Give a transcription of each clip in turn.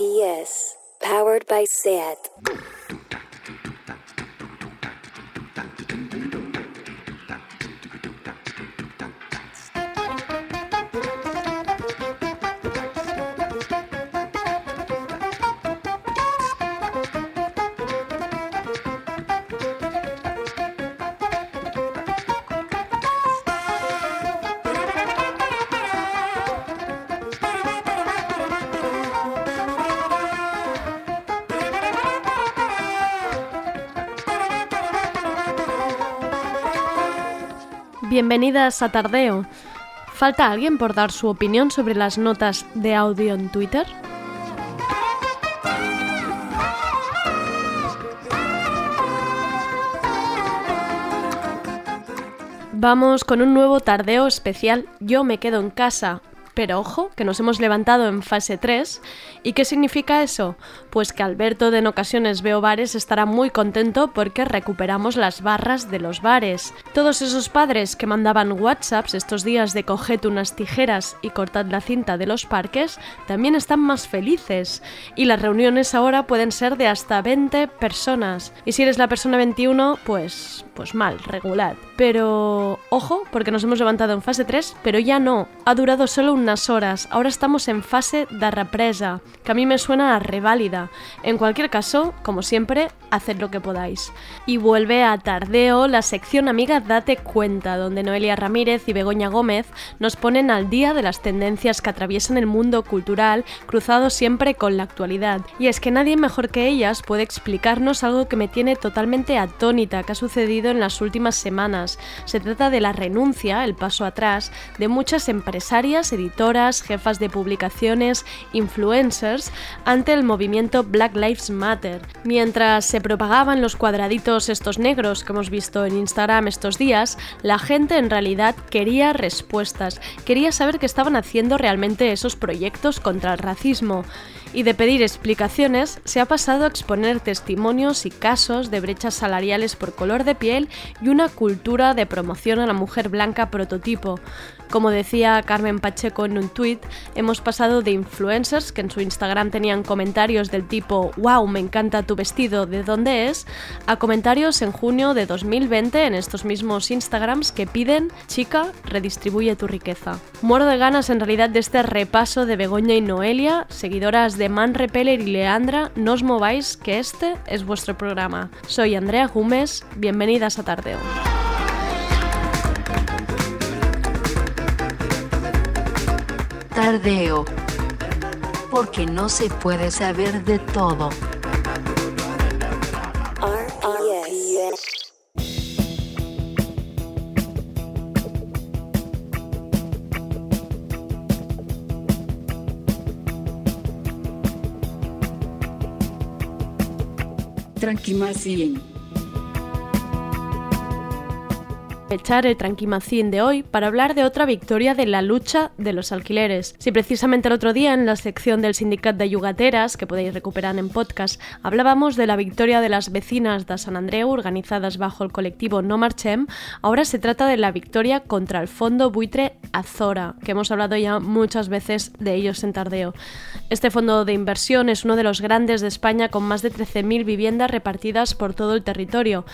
RPS, powered by SAT. Bienvenidas a Tardeo. ¿Falta alguien por dar su opinión sobre las notas de audio en Twitter? Vamos con un nuevo tardeo especial Yo me quedo en casa, pero ojo, que nos hemos levantado en fase 3. ¿Y qué significa eso? Pues que Alberto de en ocasiones veo bares estará muy contento porque recuperamos las barras de los bares. Todos esos padres que mandaban WhatsApps estos días de coged unas tijeras y cortad la cinta de los parques también están más felices. Y las reuniones ahora pueden ser de hasta 20 personas. Y si eres la persona 21, pues pues mal, regular. Pero ojo, porque nos hemos levantado en fase 3, pero ya no. Ha durado solo horas. Ahora estamos en fase de represa, que a mí me suena a reválida. En cualquier caso, como siempre, haced lo que podáis. Y vuelve a Tardeo la sección amiga Date Cuenta, donde Noelia Ramírez y Begoña Gómez nos ponen al día de las tendencias que atraviesan el mundo cultural, cruzado siempre con la actualidad. Y es que nadie mejor que ellas puede explicarnos algo que me tiene totalmente atónita que ha sucedido en las últimas semanas. Se trata de la renuncia, el paso atrás, de muchas empresarias, editoras, jefas de publicaciones, influencers, ante el movimiento Black Lives Matter. Mientras se propagaban los cuadraditos estos negros que hemos visto en Instagram estos días, la gente en realidad quería respuestas, quería saber qué estaban haciendo realmente esos proyectos contra el racismo y de pedir explicaciones se ha pasado a exponer testimonios y casos de brechas salariales por color de piel y una cultura de promoción a la mujer blanca prototipo. Como decía Carmen Pacheco en un tuit, hemos pasado de influencers que en su Instagram tenían comentarios del tipo wow, me encanta tu vestido, ¿de dónde es? a comentarios en junio de 2020 en estos mismos Instagrams que piden chica, redistribuye tu riqueza. Muero de ganas en realidad de este repaso de Begoña y Noelia, seguidoras de Man Repeller y Leandra, no os mováis que este es vuestro programa. Soy Andrea Gómez, bienvenidas a Tardeo. Tardeo. Porque no se puede saber de todo. Tranquimacien. Echar el tranquimacín de hoy para hablar de otra victoria de la lucha de los alquileres. Si precisamente el otro día en la sección del Sindicat de Yugateras, que podéis recuperar en podcast, hablábamos de la victoria de las vecinas de San Andreu organizadas bajo el colectivo No Marchem, ahora se trata de la victoria contra el fondo buitre Azora, que hemos hablado ya muchas veces de ellos en Tardeo. Este fondo de inversión es uno de los grandes de España con más de 13.000 viviendas repartidas por todo el territorio.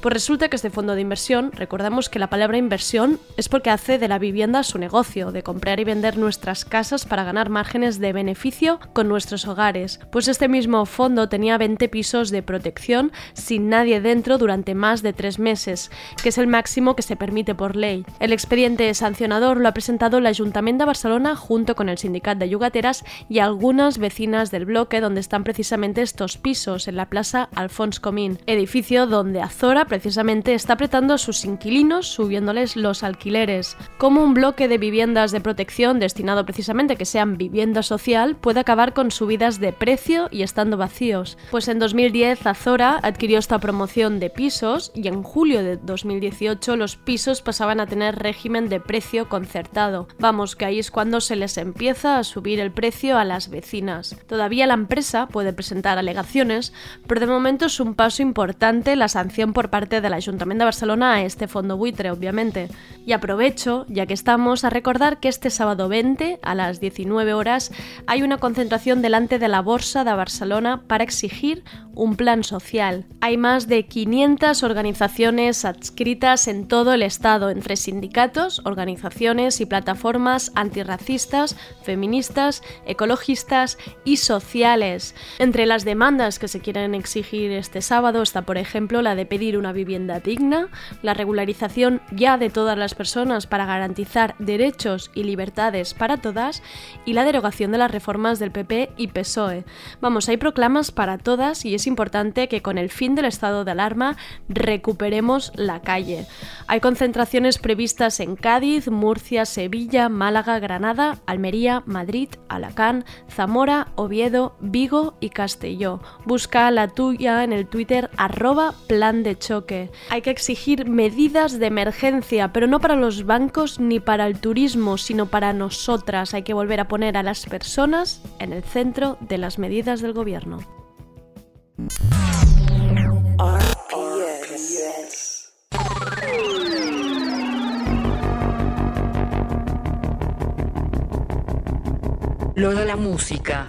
Pues resulta que este fondo de inversión, recordamos que la palabra inversión es porque hace de la vivienda su negocio, de comprar y vender nuestras casas para ganar márgenes de beneficio con nuestros hogares. Pues este mismo fondo tenía 20 pisos de protección sin nadie dentro durante más de tres meses, que es el máximo que se permite por ley. El expediente sancionador lo ha presentado el Ayuntamiento de Barcelona junto con el Sindicat de Yugateras y algunas vecinas del bloque donde están precisamente estos pisos, en la Plaza Alfons Comín, edificio donde Azora precisamente está apretando a sus inquilinos subiéndoles los alquileres. Como un bloque de viviendas de protección destinado precisamente a que sean vivienda social puede acabar con subidas de precio y estando vacíos. Pues en 2010 Azora adquirió esta promoción de pisos y en julio de 2018 los pisos pasaban a tener régimen de precio concertado. Vamos, que ahí es cuando se les empieza a subir el precio a las vecinas. Todavía la empresa puede presentar alegaciones, pero de momento es un paso importante la sanción por parte del Ayuntamiento de Barcelona a este fondo obviamente. Y aprovecho, ya que estamos, a recordar que este sábado 20, a las 19 horas, hay una concentración delante de la Borsa de Barcelona para exigir un plan social. Hay más de 500 organizaciones adscritas en todo el Estado, entre sindicatos, organizaciones y plataformas antirracistas, feministas, ecologistas y sociales. Entre las demandas que se quieren exigir este sábado está, por ejemplo, la de pedir una vivienda digna, la regularización ya de todas las personas para garantizar derechos y libertades para todas y la derogación de las reformas del PP y PSOE. Vamos, hay proclamas para todas y es importante que con el fin del estado de alarma recuperemos la calle. Hay concentraciones previstas en Cádiz, Murcia, Sevilla, Málaga, Granada, Almería, Madrid, Alacán, Zamora, Oviedo, Vigo y Castelló. Busca la tuya en el Twitter arroba plan de choque. Hay que exigir medidas de emergencia, pero no para los bancos ni para el turismo, sino para nosotras. Hay que volver a poner a las personas en el centro de las medidas del gobierno. Lo la música.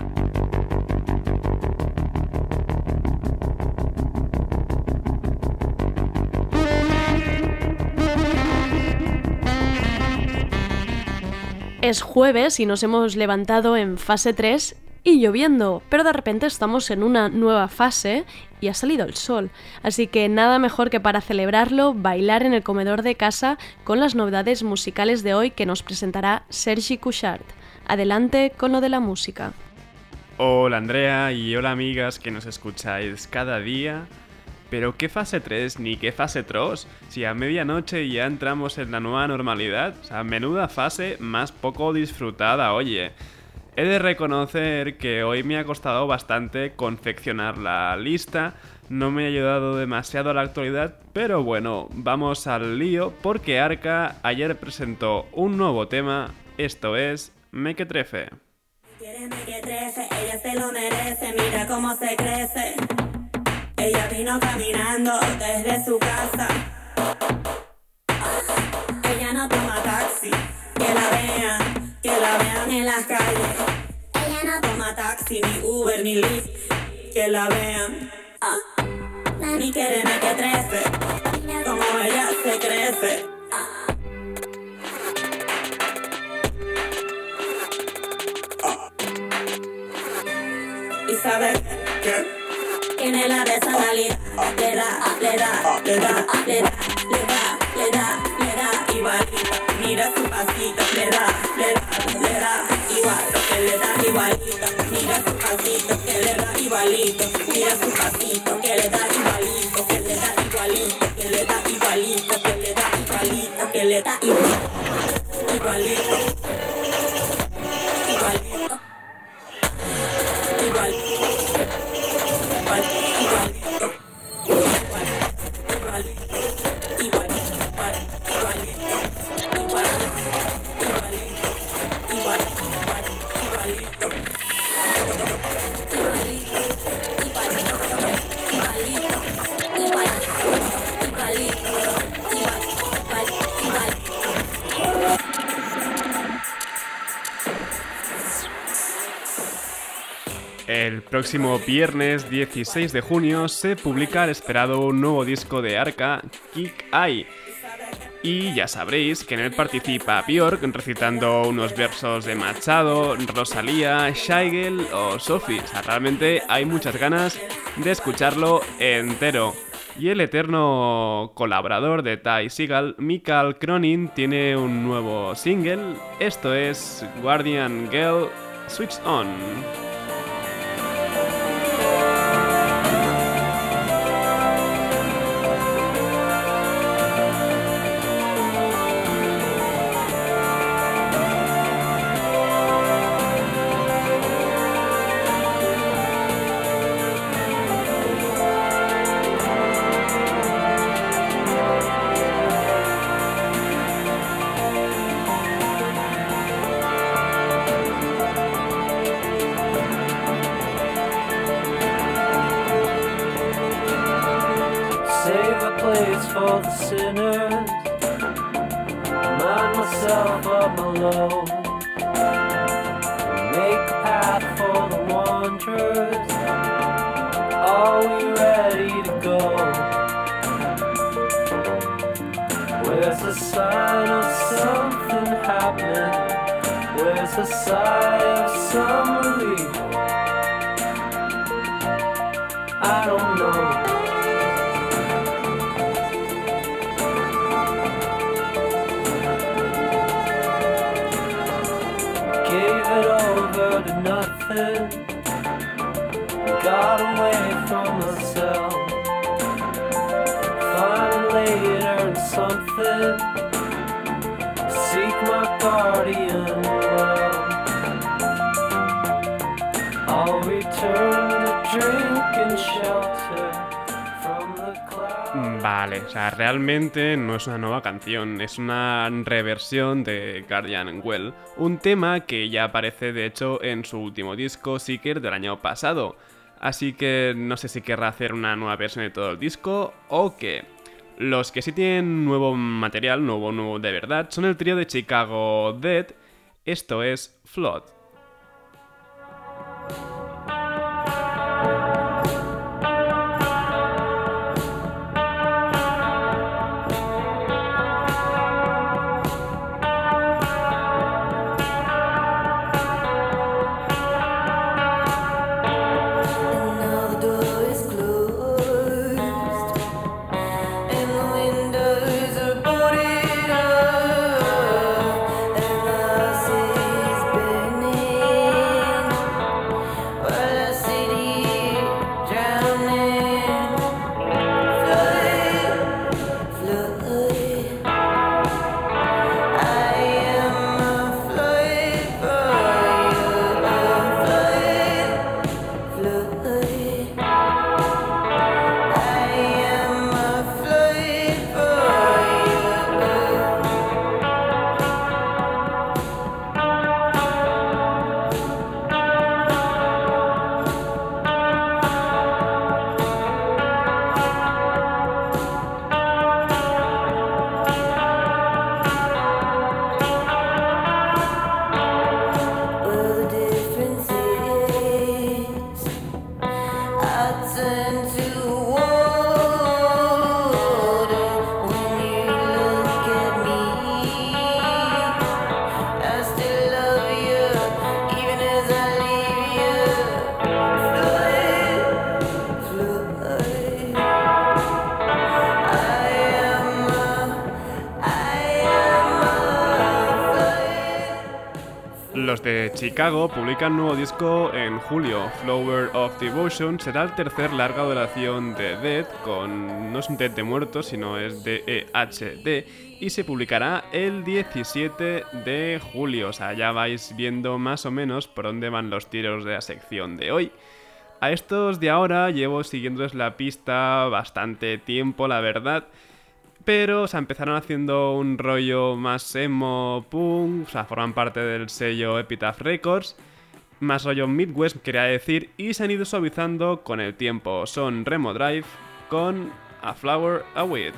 Es jueves y nos hemos levantado en fase 3 y lloviendo, pero de repente estamos en una nueva fase y ha salido el sol. Así que nada mejor que para celebrarlo, bailar en el comedor de casa con las novedades musicales de hoy que nos presentará Sergi Couchard. Adelante con lo de la música. Hola Andrea y hola amigas que nos escucháis cada día. Pero qué fase 3 ni qué fase 3, si a medianoche ya entramos en la nueva normalidad, o sea, menuda fase más poco disfrutada, oye. He de reconocer que hoy me ha costado bastante confeccionar la lista, no me ha ayudado demasiado a la actualidad, pero bueno, vamos al lío porque Arca ayer presentó un nuevo tema, esto es Mequetrefe. Quiere mequetrefe, ella se lo merece, mira cómo se crece. Ella vino caminando desde su casa. Ella no toma taxi, que la vean, que la vean en las calles. Ella no toma taxi, ni Uber, ni Lyft, que la vean. Ah, ni quiere mequetrefe, como ella se crece. ¿Y sabes qué? Tiene la personalidad, le da, le da, le da, le da, le da, le da, le da, igualita. Mira su pasito, le da, le da, le da, igual, que le da igualito. Mira su pasito, que le da igualito. Mira su pasito, que le da igualito, que le da igualito, que le da igualito, que le da igualito, que le da igualito. El próximo viernes 16 de junio se publica el esperado nuevo disco de Arca, Kick Eye. Y ya sabréis que en él participa Björk recitando unos versos de Machado, Rosalía, Scheigel o Sophie. O sea, realmente hay muchas ganas de escucharlo entero. Y el eterno colaborador de Ty Seagal, Mikael Cronin, tiene un nuevo single. Esto es Guardian Girl Switch On. Realmente no es una nueva canción, es una reversión de Guardian Well, un tema que ya aparece de hecho en su último disco, Seeker, del año pasado. Así que no sé si querrá hacer una nueva versión de todo el disco o qué. Los que sí tienen nuevo material, nuevo, nuevo de verdad, son el trío de Chicago Dead, esto es Flood. Chicago publican nuevo disco en julio. Flower of Devotion será el tercer larga duración de Dead, con no es un Dead de muertos, sino es D-E-H-D, y se publicará el 17 de julio. O sea, ya vais viendo más o menos por dónde van los tiros de la sección de hoy. A estos de ahora llevo siguiéndoles la pista bastante tiempo, la verdad. Pero, o empezaron haciendo un rollo más emo, punk, o sea, forman parte del sello Epitaph Records, más rollo Midwest, quería decir, y se han ido suavizando con el tiempo. Son Remo Drive con A Flower a Weed.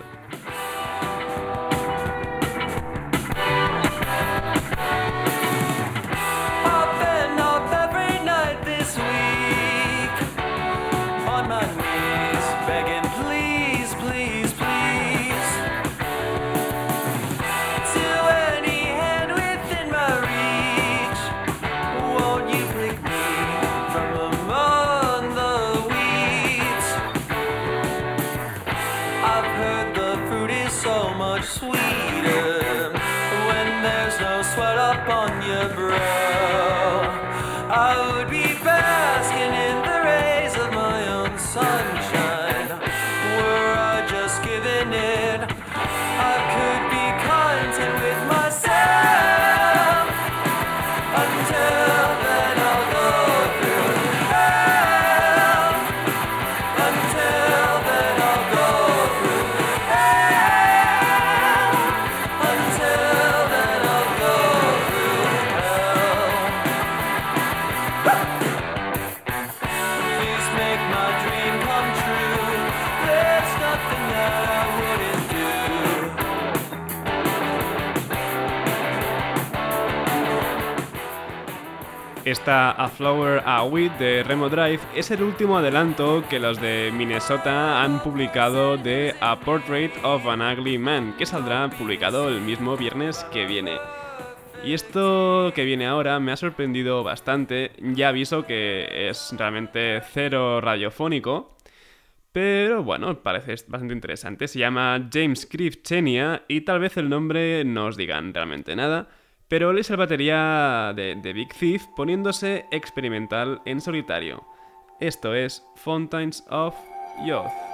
A Flower a Wheat de Remo Drive es el último adelanto que los de Minnesota han publicado de A Portrait of an Ugly Man, que saldrá publicado el mismo viernes que viene. Y esto que viene ahora me ha sorprendido bastante, ya aviso que es realmente cero radiofónico, pero bueno, parece bastante interesante. Se llama James Cliff Chenia y tal vez el nombre no os digan realmente nada, pero él es el batería de, de Big Thief poniéndose experimental en solitario. Esto es Fountains of Youth.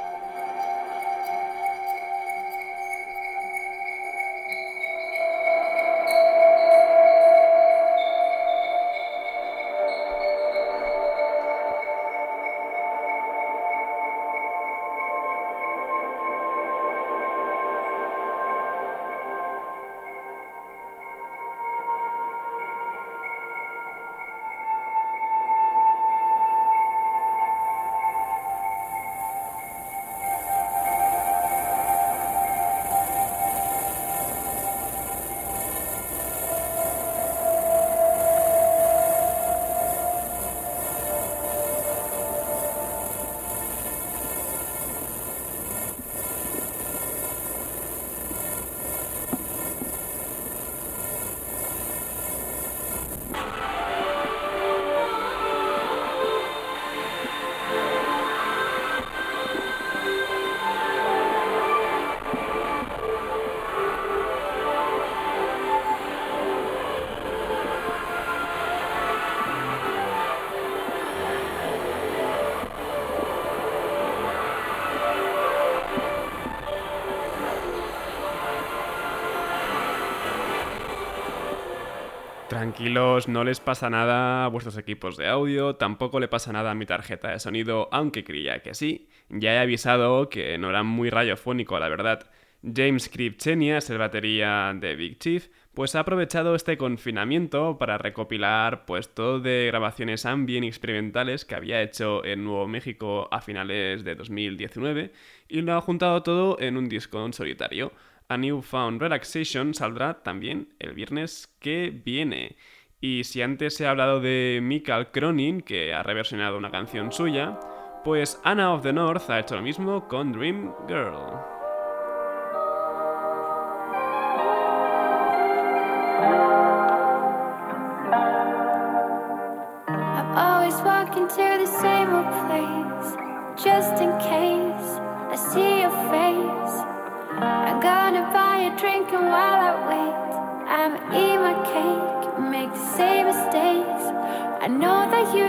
Tranquilos, no les pasa nada a vuestros equipos de audio, tampoco le pasa nada a mi tarjeta de sonido, aunque creía que sí. Ya he avisado que no era muy radiofónico, la verdad. James Kripchenia es el batería de Big Chief, pues ha aprovechado este confinamiento para recopilar pues todo de grabaciones ambient experimentales que había hecho en Nuevo México a finales de 2019 y lo ha juntado todo en un disco en solitario. A Newfound Relaxation saldrá también el viernes que viene. Y si antes he hablado de Michael Cronin, que ha reversionado una canción suya, pues Anna of the North ha hecho lo mismo con Dream Girl.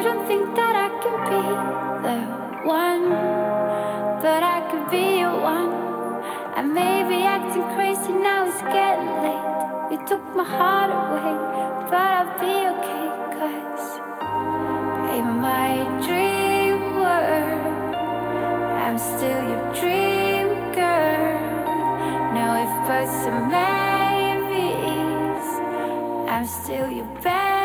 Don't think that I can be the one, but I could be your one. I may be acting crazy now, it's getting late. You took my heart away, but I'll be okay, cause in my dream world, I'm still your dream girl. Now if birds are maybes, I'm still your baby.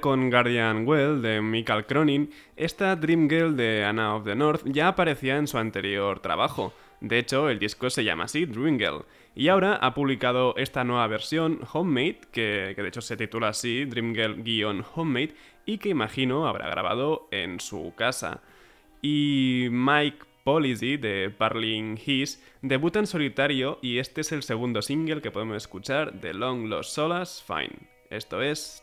Con Guardian Well de Michael Cronin, esta Dream Girl de Anna of the North ya aparecía en su anterior trabajo. De hecho, el disco se llama así, Dream Girl. Y ahora ha publicado esta nueva versión, Homemade, que, que de hecho se titula así, Dream Girl-Homemade, y que imagino habrá grabado en su casa. Y Mike Policy de Parling His debuta en solitario y este es el segundo single que podemos escuchar de Long Lost Solas Fine. Esto es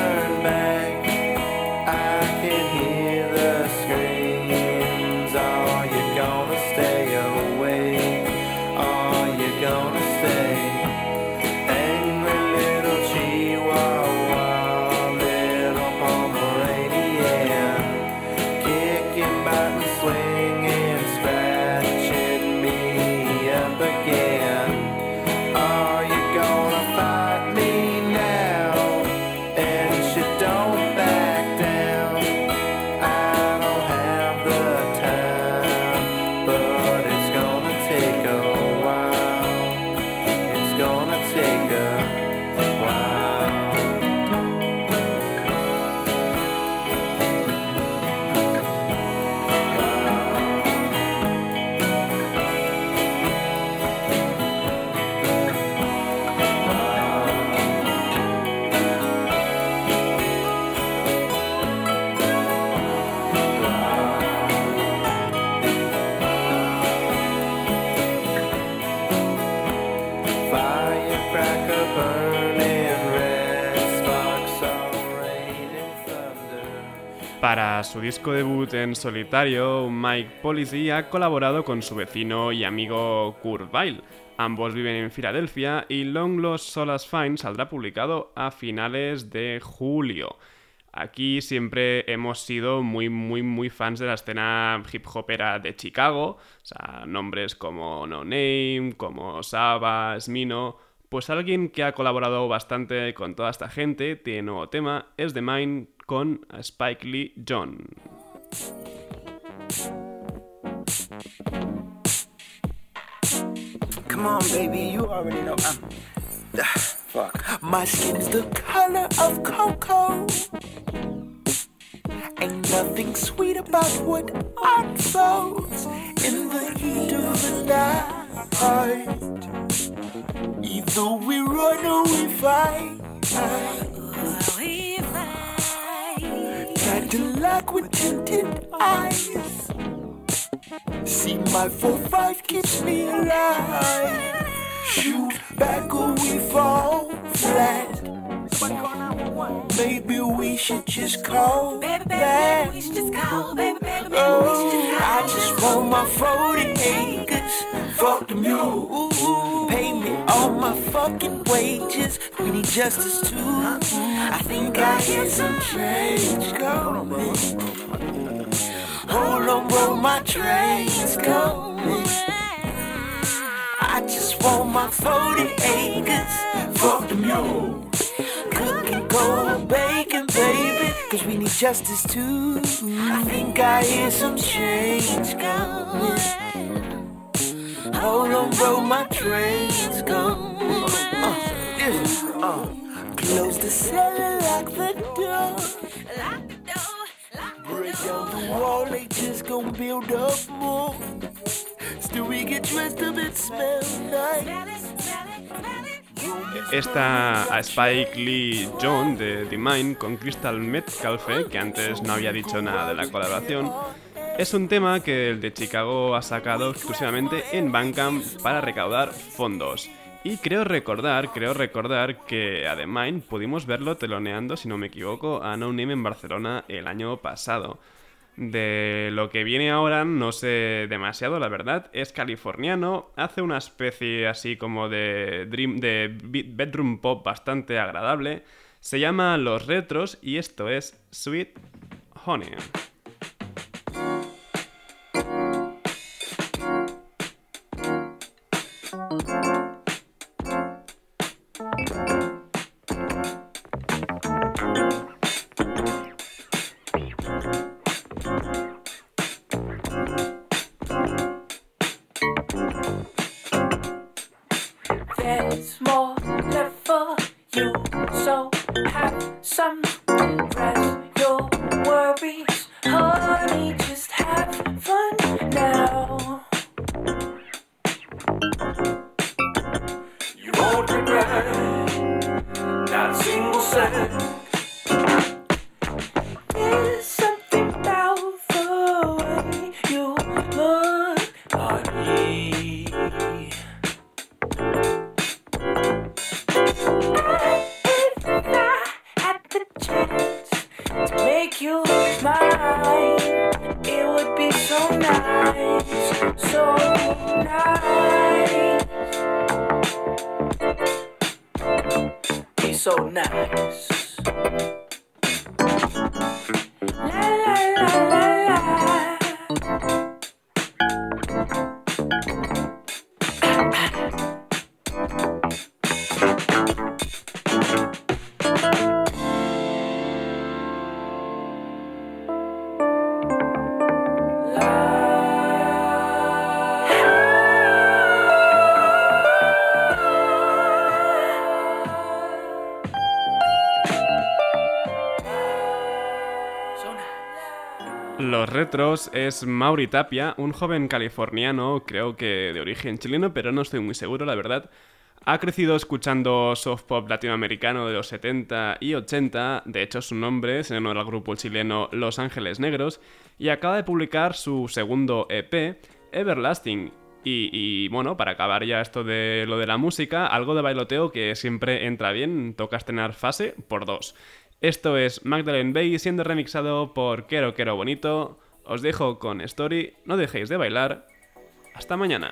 disco debut en solitario, Mike Policy ha colaborado con su vecino y amigo Kurt Weill. Ambos viven en Filadelfia y Long Lost Solas Fine saldrá publicado a finales de julio. Aquí siempre hemos sido muy, muy, muy fans de la escena hip hopera de Chicago, o sea, nombres como No Name, como Saba, Smino. Pues alguien que ha colaborado bastante con toda esta gente, tiene nuevo tema, es The Mine con Spike Lee John. Come on, baby, you already know. I'm. Ah, fuck. My skin's the color of cocoa. Ain't nothing sweet about what unfolds in the heat of the night. Either we run or we fight. Cadillac with tinted eyes. See my 4-5 keeps me alive. Shoot back or we fall flat. Maybe we should just call baby, baby, we should just call, baby, baby, baby, oh, I just want my 40 acres. Fuck the mule. All my fucking wages. We need justice too. I think I hear some change coming. Hold on, bro, my train's coming. I just want my 40 acres. Fuck the mule. Cooking cold bacon, baby. Cause we need justice too. I think I hear some change coming. Hold on, bro, my train's coming. Uh, yeah, uh. Close the cellar, lock the door. Break down the wall, they just gon' build up more. Still we get dressed up and smell nice. Esta a Spike Lee John de The Mind con Crystal Metcalfe, que antes no había dicho nada de la colaboración, es un tema que el de Chicago ha sacado exclusivamente en Bandcamp para recaudar fondos. Y creo recordar, creo recordar que a The Mind pudimos verlo teloneando, si no me equivoco, a No Name en Barcelona el año pasado. De lo que viene ahora no sé demasiado, la verdad. Es californiano, hace una especie así como de dream, de be- bedroom pop bastante agradable. Se llama Los Retros y esto es Sweet Honey. Some Los Retros es Mauri Tapia, un joven californiano, creo que de origen chileno, pero no estoy muy seguro, la verdad. Ha crecido escuchando soft pop latinoamericano de los 70 y 80, de hecho su nombre es en honor al grupo chileno Los Ángeles Negros, y acaba de publicar su segundo EP, Everlasting. Y, y, bueno, para acabar ya esto de lo de la música, algo de bailoteo que siempre entra bien, toca estrenar fase por dos. Esto es Magdalene Bay siendo remixado por Quero Quero Bonito. Os dejo con Story, no dejéis de bailar. Hasta mañana.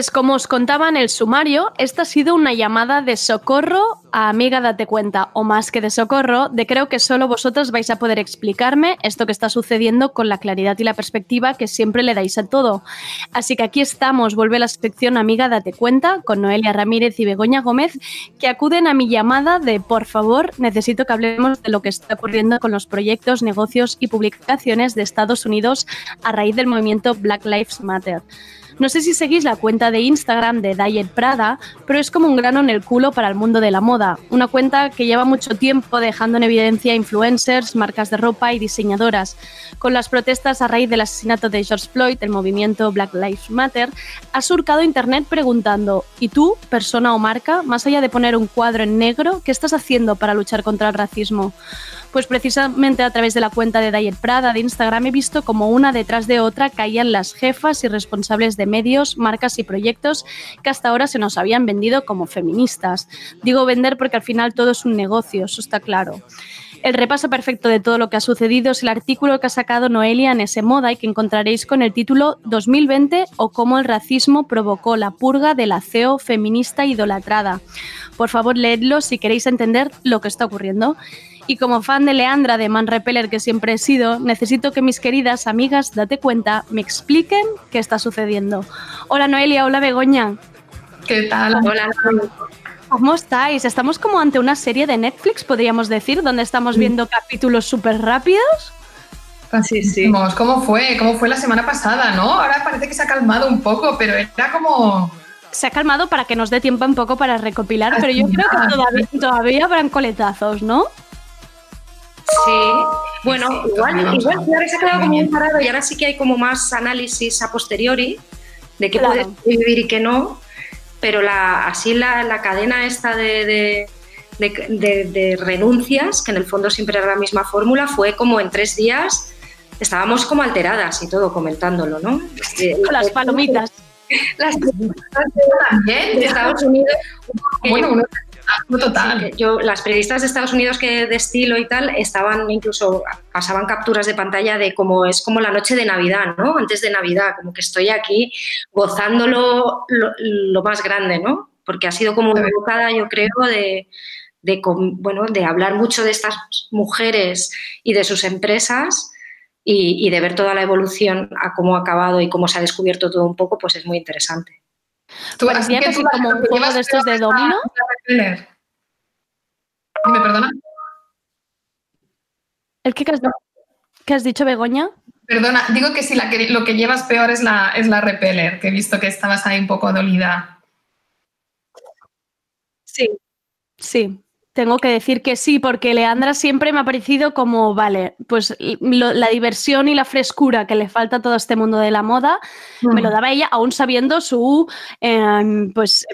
Pues como os contaba en el sumario, esta ha sido una llamada de socorro a amiga date cuenta, o más que de socorro, de creo que solo vosotros vais a poder explicarme esto que está sucediendo con la claridad y la perspectiva que siempre le dais a todo. Así que aquí estamos, vuelve la sección amiga date cuenta, con Noelia Ramírez y Begoña Gómez, que acuden a mi llamada de por favor, necesito que hablemos de lo que está ocurriendo con los proyectos, negocios y publicaciones de Estados Unidos a raíz del movimiento Black Lives Matter. No sé si seguís la cuenta de Instagram de Diet Prada, pero es como un grano en el culo para el mundo de la moda. Una cuenta que lleva mucho tiempo dejando en evidencia influencers, marcas de ropa y diseñadoras. Con las protestas a raíz del asesinato de George Floyd, el movimiento Black Lives Matter ha surcado internet preguntando: ¿Y tú, persona o marca, más allá de poner un cuadro en negro, qué estás haciendo para luchar contra el racismo? Pues precisamente a través de la cuenta de Diet Prada de Instagram he visto como una detrás de otra caían las jefas y responsables de medios, marcas y proyectos que hasta ahora se nos habían vendido como feministas. Digo vender porque al final todo es un negocio, eso está claro. El repaso perfecto de todo lo que ha sucedido es el artículo que ha sacado Noelia en ese moda y que encontraréis con el título 2020 o cómo el racismo provocó la purga del aceo feminista idolatrada. Por favor, leedlo si queréis entender lo que está ocurriendo. Y como fan de Leandra de Man Repeller que siempre he sido, necesito que mis queridas amigas, date cuenta, me expliquen qué está sucediendo. Hola Noelia, hola Begoña. ¿Qué tal? Hola. ¿Cómo estáis? Estamos como ante una serie de Netflix, podríamos decir, donde estamos viendo capítulos súper rápidos. Sí, sí. ¿Cómo fue? ¿Cómo fue la semana pasada, no? Ahora parece que se ha calmado un poco, pero era como... Se ha calmado para que nos dé tiempo un poco para recopilar, pero yo creo que todavía, todavía habrán coletazos, ¿no? Sí, bueno, igual, igual ahora se ha quedado como un parado y ahora sí que hay como más análisis a posteriori de qué Claro. puedes vivir y qué no, pero la, así la, la cadena esta de, de, de- de- de renuncias, que en el fondo siempre era la misma fórmula, fue como en tres días estábamos como alteradas y todo comentándolo, ¿no? Con las palomitas. Las también de Estados Unidos. Bueno, uno- total. Sí, que yo, las periodistas de Estados Unidos que de estilo y tal estaban incluso pasaban capturas de pantalla de cómo es como la noche de Navidad, ¿no? Antes de Navidad, como que estoy aquí gozándolo lo, lo más grande, ¿no? Porque ha sido como una bocada, yo creo, de, bueno, de hablar mucho de estas mujeres y de sus empresas y, y de ver toda la evolución a cómo ha acabado y cómo se ha descubierto todo un poco, pues es muy interesante. Parecía así que tú como un juego de estos de domino. Repeler. Dime, perdona. ¿El has, qué has dicho, Begoña? Perdona, digo que si la que, lo que llevas peor es la, es la repeller, que he visto que estabas ahí un poco dolida. Sí. Sí, tengo que decir que sí, porque Leandra siempre me ha parecido como, vale, pues lo- la diversión y la frescura que le falta a todo este mundo de la moda, me lo daba ella, aún sabiendo su, em, pues,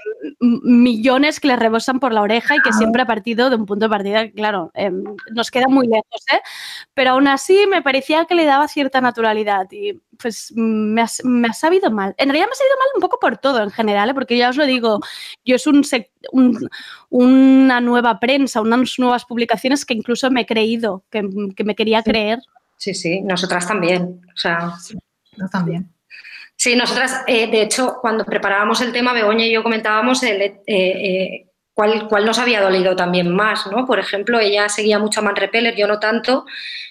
millones que le rebosan por la oreja y que siempre ha partido de un punto de partida, que, claro, em, nos queda muy lejos, ¿eh? Pero aún así me parecía que le daba cierta naturalidad y pues me ha, me ha sabido mal. En realidad me ha sabido mal un poco por todo en general, ¿eh? porque ya os lo digo, yo es un, sec- un- una nueva prensa, unas nuevas publicaciones que incluso me he creído, que, que me quería creer. Sí, sí, nosotras también. O sea, Yo también. Sí, nosotras, eh, de hecho, cuando preparábamos el tema, Begoña y yo comentábamos el, eh, eh, cuál, cuál nos había dolido también más, ¿no? Por ejemplo, ella seguía mucho a Man Repeller, yo no tanto,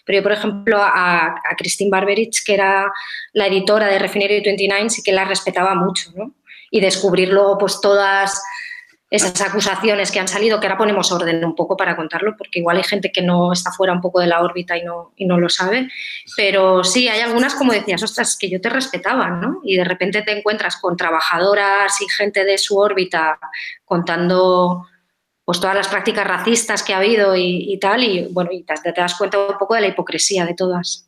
pero yo, por ejemplo, a, a Christine Barberich, que era la editora de Refinery 29, sí que la respetaba mucho, ¿no? Y descubrir luego, pues, todas esas acusaciones que han salido, que ahora ponemos orden un poco para contarlo, porque igual hay gente que no está fuera un poco de la órbita y no, y no lo sabe, pero sí, hay algunas, como decías, ostras, que yo te respetaba, ¿no? Y de repente te encuentras con trabajadoras y gente de su órbita contando pues todas las prácticas racistas que ha habido y, y tal, y bueno, y te, te das cuenta un poco de la hipocresía de todas.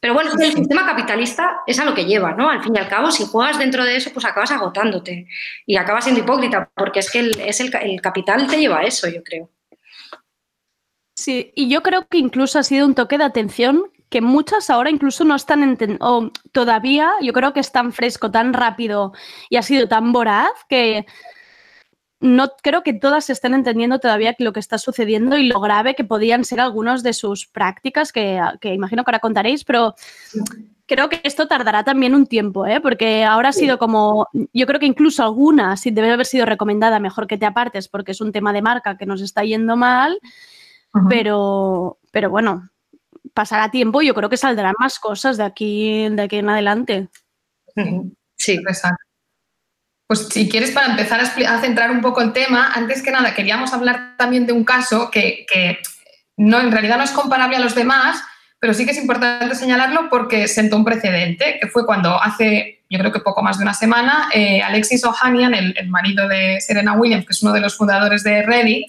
Pero bueno, el sistema capitalista es a lo que lleva, ¿no? Al fin y al cabo, si juegas dentro de eso, pues acabas agotándote y acabas siendo hipócrita, porque es que el, es el, el capital te lleva a eso, yo creo. Sí, y yo creo que incluso ha sido un toque de atención que muchas ahora incluso no están entendiendo, todavía yo creo que es tan fresco, tan rápido y ha sido tan voraz que no creo que todas estén entendiendo todavía lo que está sucediendo y lo grave que podían ser algunas de sus prácticas, que, que imagino que ahora contaréis, pero creo que esto tardará también un tiempo, ¿eh? porque ahora ha sido como, yo creo que incluso alguna, si debe haber sido recomendada, mejor que te apartes, porque es un tema de marca que nos está yendo mal, pero, pero bueno, pasará tiempo y yo creo que saldrán más cosas de aquí, de aquí en adelante. Sí. Exacto. Pues si quieres, para empezar a, centrar un poco el tema, antes que nada queríamos hablar también de un caso que, no, en realidad no es comparable a los demás, pero sí que es importante señalarlo porque sentó un precedente, que fue cuando hace, yo creo que poco más de una semana, eh, Alexis Ohanian, el, el marido de Serena Williams, que es uno de los fundadores de Reddit,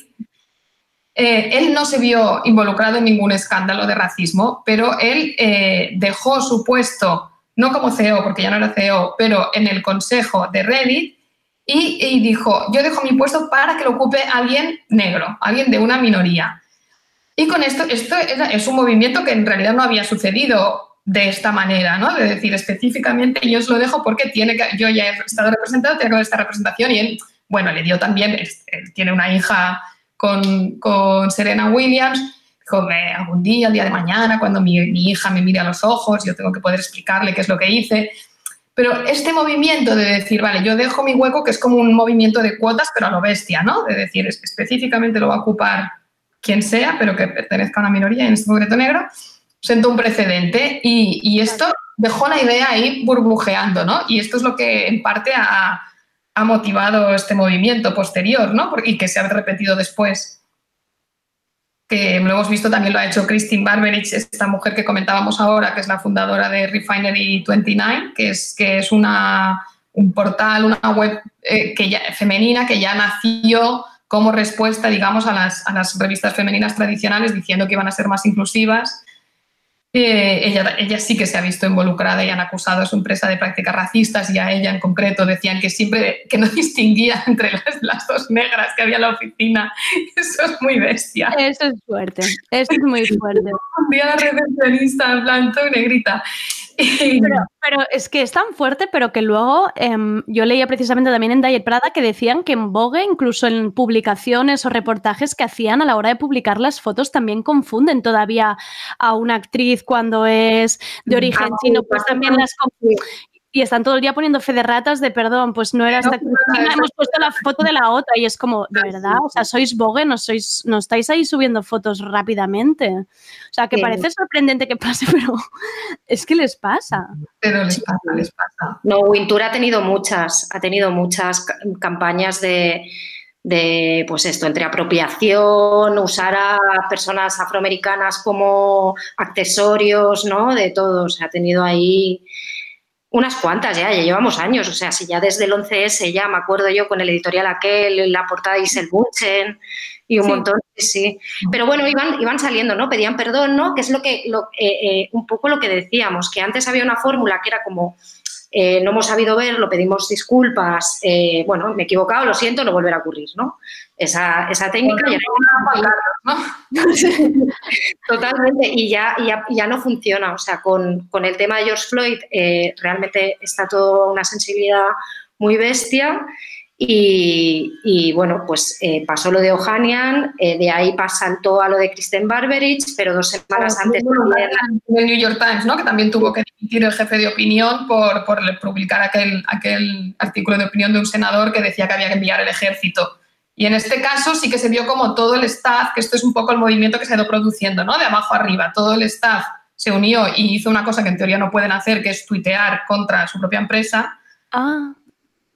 eh, él no se vio involucrado en ningún escándalo de racismo, pero él eh, dejó su puesto, no como CEO, porque ya no era CEO, pero en el consejo de Reddit, y, dijo, yo dejo mi puesto para que lo ocupe alguien negro, alguien de una minoría. Y con esto, esto es un movimiento que en realidad no había sucedido de esta manera, ¿no? De decir específicamente yo os lo dejo porque tiene que, yo ya he estado representado, haber esta representación y él, bueno, le dio también, tiene una hija con, con Serena Williams, dijo, "Me- algún día, el día de mañana, cuando mi, mi hija me mire a los ojos, yo tengo que poder explicarle qué es lo que hice. Pero este movimiento de decir, vale, yo dejo mi hueco, que es como un movimiento de cuotas, pero a lo bestia, ¿no? De decir, es- específicamente lo va a ocupar quien sea, pero que pertenezca a una minoría, en este concreto negro, sentó un precedente y, y esto dejó la idea ahí burbujeando, ¿no? Y esto es lo que en parte ha, ha motivado este movimiento posterior, ¿no? Y que se ha repetido después. Que lo hemos visto, también lo ha hecho Christine Barberich, esta mujer que comentábamos ahora, que es la fundadora de Refinery 29, que es, que es una, un portal, una web eh, que ya, femenina que ya nació como respuesta, digamos, a las, a las revistas femeninas tradicionales diciendo que iban a ser más inclusivas. Eh, ella, ella sí que se ha visto involucrada y han acusado a su empresa de prácticas racistas y a ella en concreto decían que siempre que no distinguía entre las, las dos negras que había en la oficina. Eso es muy bestia. Eso es fuerte, eso es muy fuerte. Un día recepcionista en plan, negrita. Pero, pero es que es tan fuerte, pero que luego em, yo leía precisamente también en Diet Prada que decían que en Vogue, incluso en publicaciones o reportajes que hacían a la hora de publicar las fotos, también confunden todavía a una actriz cuando es de origen Ah, chino, sí, pues también las confunden. Y están todo el día poniendo fe de ratas de perdón, pues no era hasta que Cristina, hemos puesto la foto de la otra y es como, de verdad, o sea, sois Vogue, no sois, no estáis ahí subiendo fotos rápidamente. O sea, que Sí. parece sorprendente que pase, pero es que les pasa. Pero les pasa, les pasa. No, Wintour ha tenido muchas, ha tenido muchas ca- campañas de, de, pues esto, entre apropiación, usar a personas afroamericanas como accesorios, ¿no? De todo. O sea, ha tenido ahí unas cuantas ya, ya llevamos años. O sea, si ya desde el 11S ya me acuerdo yo con el editorial aquel, la portada de Isel Bunchen y un Sí. montón, sí, sí. Pero bueno, iban, iban saliendo, ¿no? Pedían perdón, ¿no? Que es lo que, lo- eh, eh, un poco lo que decíamos, que antes había una fórmula que era como eh, no hemos sabido ver, lo pedimos disculpas, eh, bueno, me he equivocado, lo siento, no volverá a ocurrir, ¿no? Esa, esa técnica ya Totalmente, y ya, ya, ya no funciona. O sea, con, con el tema de George Floyd eh, realmente está todo una sensibilidad muy bestia. Y, y, bueno, pues eh, pasó lo de Ohanian, eh, de ahí saltó a lo de Kristen Barberich, pero dos semanas antes también el New York Times, ¿no? que también tuvo que dimitir el jefe de opinión por, por publicar aquel, aquel artículo de opinión de un senador que decía que había que enviar el ejército. Y en este caso sí que se vio como todo el staff, que esto es un poco el movimiento que se ha ido produciendo, ¿no? de abajo arriba, todo el staff se unió y hizo una cosa que en teoría no pueden hacer, que es tuitear contra su propia empresa. Ah.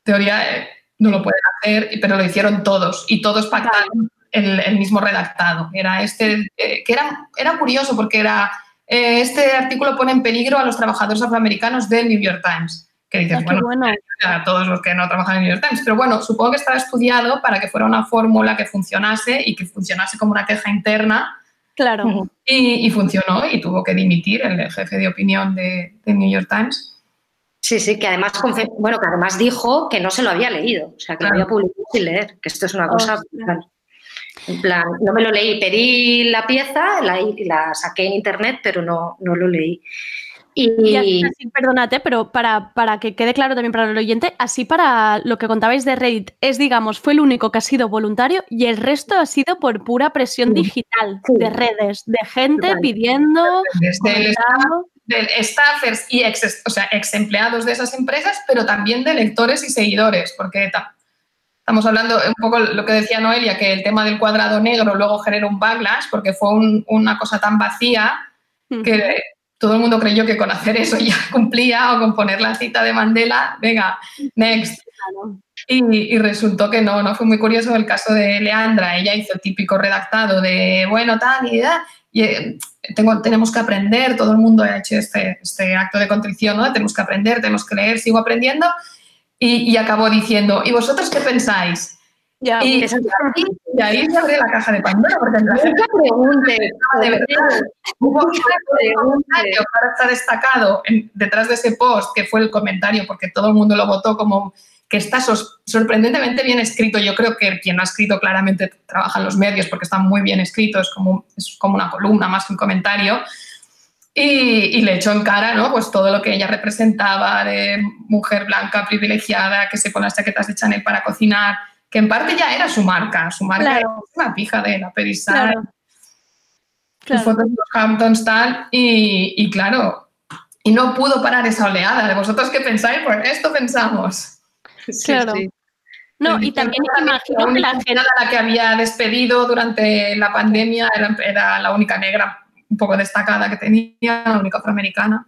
teoría eh, no lo pueden hacer, pero lo hicieron todos y todos pactaron el, el mismo redactado. Era este, eh, que era, era curioso porque era, eh, este artículo pone en peligro a los trabajadores afroamericanos del New York Times. Que dices, Ah, bueno, bueno. a todos los que no trabajan en el New York Times. Pero bueno, supongo que estaba estudiado para que fuera una fórmula que funcionase y que funcionase como una queja interna. Claro. Y, y funcionó y tuvo que dimitir el jefe de opinión de, de New York Times. Sí, sí, que además, bueno, que además dijo que no se lo había leído, o sea, que lo había publicado sin leer, que esto es una cosa... Ostras. En plan, no me lo leí, pedí la pieza, la, la saqué en internet, pero no, no lo leí. Y Y, así, perdónate, pero para, para que quede claro también para el oyente, así para lo que contabais de Reddit, es, digamos, fue el único que ha sido voluntario y el resto ha sido por pura presión digital de redes, de gente Total. pidiendo, Desde el staff, comentando. De staffers y ex, o sea, ex empleados de esas empresas, pero también de lectores y seguidores, porque ta- estamos hablando un poco lo que decía Noelia, que el tema del cuadrado negro luego genera un backlash, porque fue un- una cosa tan vacía que todo el mundo creyó que con hacer eso ya cumplía o con poner la cita de Mandela, venga, next. Y, y resultó que no, no fue muy curioso el caso de Leandra. Ella hizo típico redactado de, bueno, tal, y, da, y eh, tengo, tenemos que aprender, todo el mundo ha hecho este, este acto de contrición, ¿no? Tenemos que aprender, tenemos que leer, sigo aprendiendo. Y, y acabó diciendo, ¿y vosotros qué pensáis? Ya, y, Eso- y ahí se abre la caja de Pandora, porque en realidad Nunca pregunte, de verdad, hubo un comentario que ahora está destacado en- detrás de ese post, que fue el comentario, porque todo el mundo lo votó como que está sorprendentemente bien escrito. Yo creo que quien lo ha escrito claramente trabaja en los medios porque está muy bien escrito, es como, es como una columna más que un comentario. Y, y le echó en cara ¿no? pues todo lo que ella representaba de mujer blanca privilegiada que se pone las chaquetas de Chanel para cocinar, que en parte ya era su marca, su marca Claro. era una pija de la Perisal, Claro. Claro. fotos de los Hamptons, tal, y, y claro, y no pudo parar esa oleada. ¿De vosotros qué pensáis? Pues esto pensamos. Claro. No, y también imagino que la gente... La que había despedido durante la pandemia era, era la única negra un poco destacada que tenía, la única afroamericana.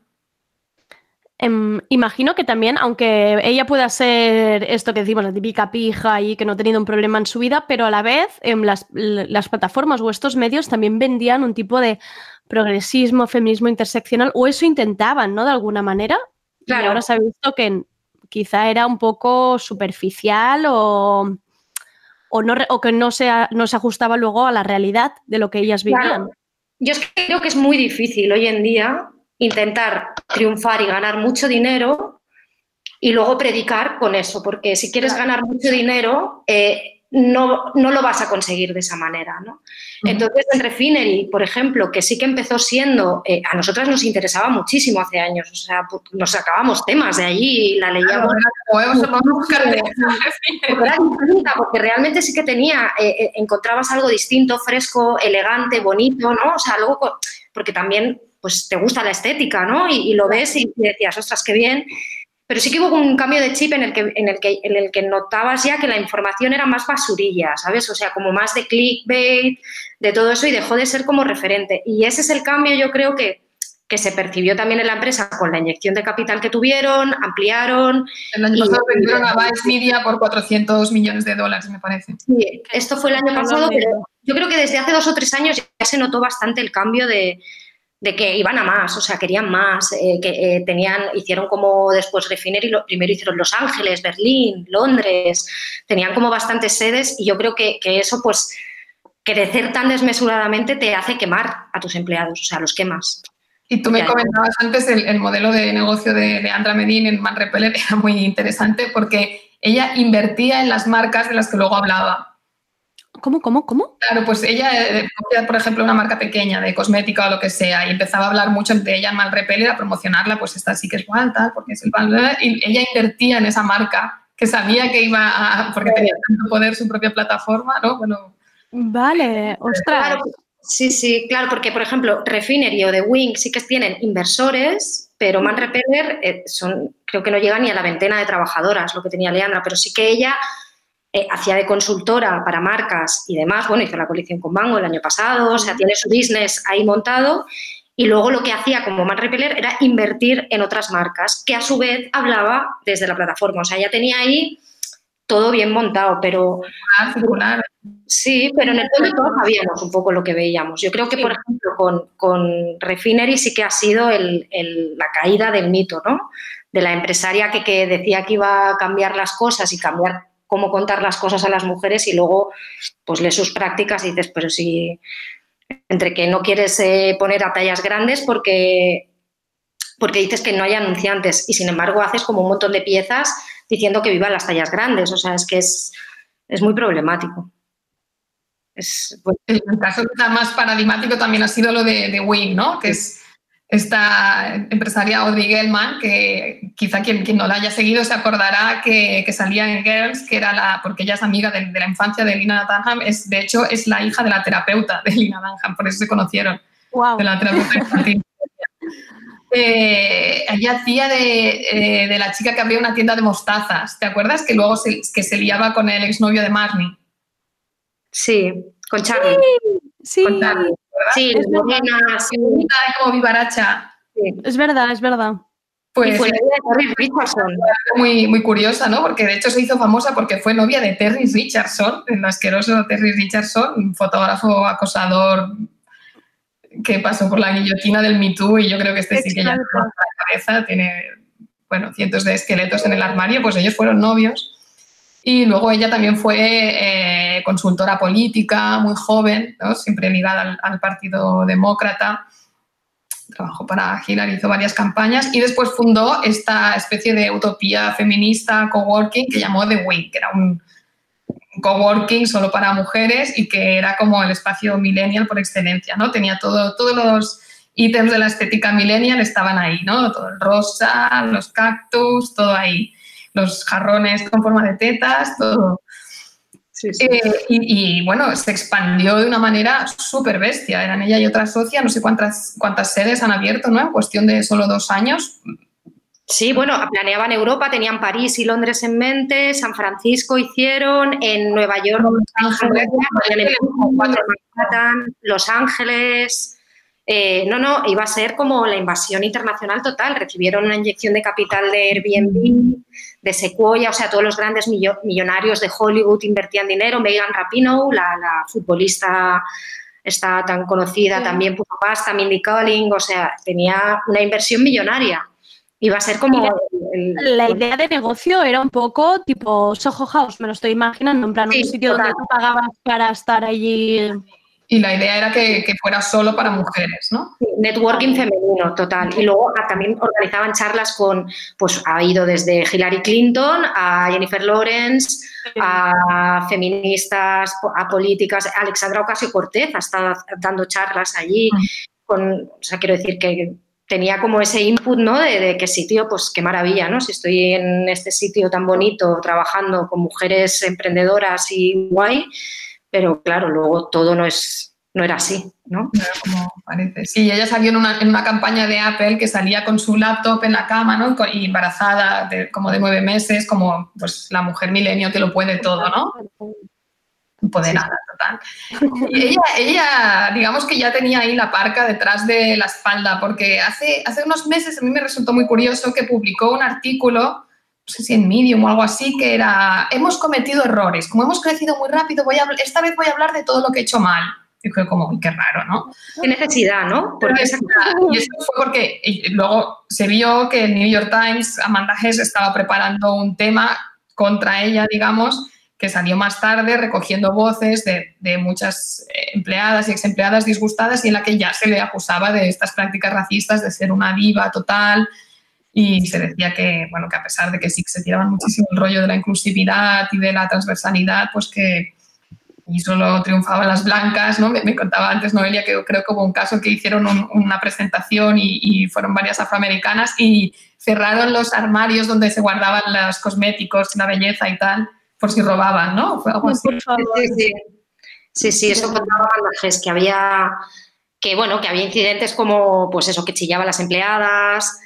Em, imagino que también, aunque ella pueda ser esto que decimos, la típica pija y que no ha tenido un problema en su vida, pero a la vez em, las, las plataformas o estos medios también vendían un tipo de progresismo, feminismo interseccional, o eso intentaban, ¿no? De alguna manera. Y Claro. ahora se ha visto que en- quizá era un poco superficial o, o, no, o que no se, no se ajustaba luego a la realidad de lo que ellas vivían. Claro. Yo es que creo que es muy difícil hoy en día intentar triunfar y ganar mucho dinero y luego predicar con eso, porque si quieres ganar mucho dinero, eh, no, no lo vas a conseguir de esa manera. ¿no? Entonces, en Refinery, por ejemplo, que sí que empezó siendo, eh, a nosotras nos interesaba muchísimo hace años, o sea, nos sacábamos temas de allí y la leíamos. Era distinta, porque realmente sí que tenía, eh, eh, encontrabas algo distinto, fresco, elegante, bonito, ¿no? O sea, luego, co- porque también pues te gusta la estética, ¿no? Y, y lo ves y, y decías, ostras, qué bien. Pero sí que hubo un cambio de chip en el, que, en, el que, en el que notabas ya que la información era más basurilla, ¿sabes? O sea, como más de clickbait, de todo eso y dejó de ser como referente. Y ese es el cambio, yo creo que, que se percibió también en la empresa con la inyección de capital que tuvieron, ampliaron. El año pasado vendieron a Vice Media por 400 millones de dólares, me parece. Sí, esto fue el año pasado, pero yo creo que desde hace dos o tres años ya se notó bastante el cambio de, de que iban a más, o sea, querían más, eh, que eh, tenían, hicieron como después Refinery, lo, primero hicieron Los Ángeles, Berlín, Londres, tenían como bastantes sedes y yo creo que, que eso, pues, crecer tan desmesuradamente te hace quemar a tus empleados, o sea, los quemas. Y tú me comentabas antes el, el modelo de negocio de Leandra Medin en Man Repeller era muy interesante porque ella invertía en las marcas de las que luego hablaba. ¿Cómo, cómo, cómo? Claro, pues ella eh, cogía, por ejemplo, una marca pequeña de cosmética o lo que sea y empezaba a hablar mucho de ella en Man Repeller, a promocionarla, pues esta sí que es guay, tal, porque es el bla, y ella invertía en esa marca que sabía que iba a, porque tenía tanto poder su propia plataforma, ¿no? Bueno, Vale, ostras. Claro, sí, sí, claro, porque por ejemplo, Refinery o The Wing sí que tienen inversores, pero Man Repeller eh, son, creo que no llega ni a la veintena de trabajadoras, lo que tenía Leandra, pero sí que ella eh, hacía de consultora para marcas y demás. Bueno, hizo la colección con Mango el año pasado, o sea, tiene su business ahí montado. Y luego lo que hacía como Man Repeller era invertir en otras marcas, que a su vez hablaba desde la plataforma. O sea, ya tenía ahí todo bien montado, pero... circular. Sí, pero en el fondo todos sabíamos un poco lo que veíamos. Yo creo que, por ejemplo, con, con Refinery sí que ha sido el- el- la caída del mito, ¿no? De la empresaria que, que decía que iba a cambiar las cosas y cambiar cómo contar las cosas a las mujeres y luego pues lees sus prácticas y dices, pero si entre que no quieres eh, poner a tallas grandes porque, porque dices que no hay anunciantes y sin embargo haces como un montón de piezas diciendo que vivan las tallas grandes. O sea, es que es, es muy problemático. Es, bueno, El caso más paradigmático también ha sido lo de, de ¿no? Que es esta empresaria Audrey Gelman, que quizá quien, quien no la haya seguido se acordará que, que salía en Girls, que era la, porque ella es amiga de, de la infancia de Lina Dunham, es, de hecho es la hija de la terapeuta de Lina Dunham, por eso se conocieron, Wow. de la terapeuta infantil. Eh, ella hacía de, eh, de la chica que abría una tienda de mostazas, ¿te acuerdas? Que luego se, que se liaba con el exnovio de Marnie. sí, con Charlie. Sí, Con Charlie. Sí, Es morena, sí. Bonita, como vivaracha. es verdad, es verdad. Pues y fue la vida de Terry Richardson. muy, muy curiosa, ¿no? Porque de hecho se hizo famosa porque fue novia de Terry Richardson, el asqueroso Terry Richardson, un fotógrafo acosador que pasó por la guillotina del Me Too y yo creo que este sí que ya la cabeza, tiene, bueno, cientos de esqueletos en el armario, pues ellos fueron novios. Y luego ella también fue eh, consultora política, muy joven, ¿no? siempre ligada al, al Partido Demócrata. Trabajó para Hillary, hizo varias campañas y después fundó esta especie de utopía feminista coworking que llamó The Wing, que era un, un coworking solo para mujeres y que era como el espacio millennial por excelencia, ¿no? Tenía todo, todos los ítems de la estética millennial estaban ahí, ¿no? Todo el rosa, los cactus, todo ahí. Los jarrones con forma de tetas, todo. Eh, y, y, bueno, se expandió de una manera súper bestia. Eran ella y otra socia, no sé cuántas, cuántas sedes han abierto, ¿no? En cuestión de solo dos años. Sí, bueno, planeaban Europa, tenían París y Londres en mente, San Francisco hicieron, en Nueva York, Los Ángeles, Manhattan, Los Ángeles. Eh, no, no, iba a ser como la invasión internacional total. Recibieron una inyección de capital de Airbnb, de Sequoia, o sea, todos los grandes millo- millonarios de Hollywood invertían dinero. Megan Rapinoe, la, la futbolista está tan conocida, también puso pasta, Mindy Kaling, o sea, tenía una inversión millonaria. Iba a ser como el- el- La idea de negocio era un poco tipo Soho House, me lo estoy imaginando, en plan Sí, un sitio donde tú pagabas para estar allí. Y la idea era que, que fuera solo para mujeres, ¿no? networking femenino total. Y luego ah, también organizaban charlas con, pues ha ido desde Hillary Clinton a Jennifer Lawrence, a feministas, a políticas. Alexandra Ocasio Cortez ha estado dando charlas allí. Con, o sea, quiero decir que tenía como ese input, ¿no? De, de que sitio, pues qué maravilla, ¿no? Si estoy en este sitio tan bonito, trabajando con mujeres emprendedoras y guay, pero claro, luego todo no es no era así, ¿no? No era como parece. Sí, ella salió en una, en una campaña de Apple que salía con su laptop en la cama, ¿no? Y embarazada, de- como de nueve meses, como pues la mujer milenio que lo puede todo, ¿no? Empoderada, total. Y ella, ella, digamos que ya tenía ahí la parca detrás de la espalda, porque hace, hace unos meses a mí me resultó muy curioso que publicó un artículo, no sé si en Medium o algo así, que era, hemos cometido errores, como hemos crecido muy rápido, voy a, esta vez voy a hablar de todo lo que he hecho mal. Y fue como, uy, qué raro, ¿no? Qué necesidad, ¿no? Porque y eso fue porque luego se vio que el New York Times, Amanda Hess estaba preparando un tema contra ella, digamos, que salió más tarde recogiendo voces de, de muchas eh, empleadas y ex empleadas disgustadas y en la que ya se le acusaba de estas prácticas racistas, de ser una diva total. Y se decía que, bueno, que a pesar de que sí que se tiraban muchísimo el rollo de la inclusividad y de la transversalidad, pues que y solo triunfaban las blancas, ¿no? Me, me contaba antes Noelia que creo que hubo un caso que hicieron un- una presentación y, y fueron varias afroamericanas y cerraron los armarios donde se guardaban los cosméticos, la belleza y tal, por si robaban, ¿no? Fue algo así. Sí, sí. Sí, sí, eso contaba Bandajes, que había, que bueno, que había incidentes como, pues eso, que chillaban las empleadas,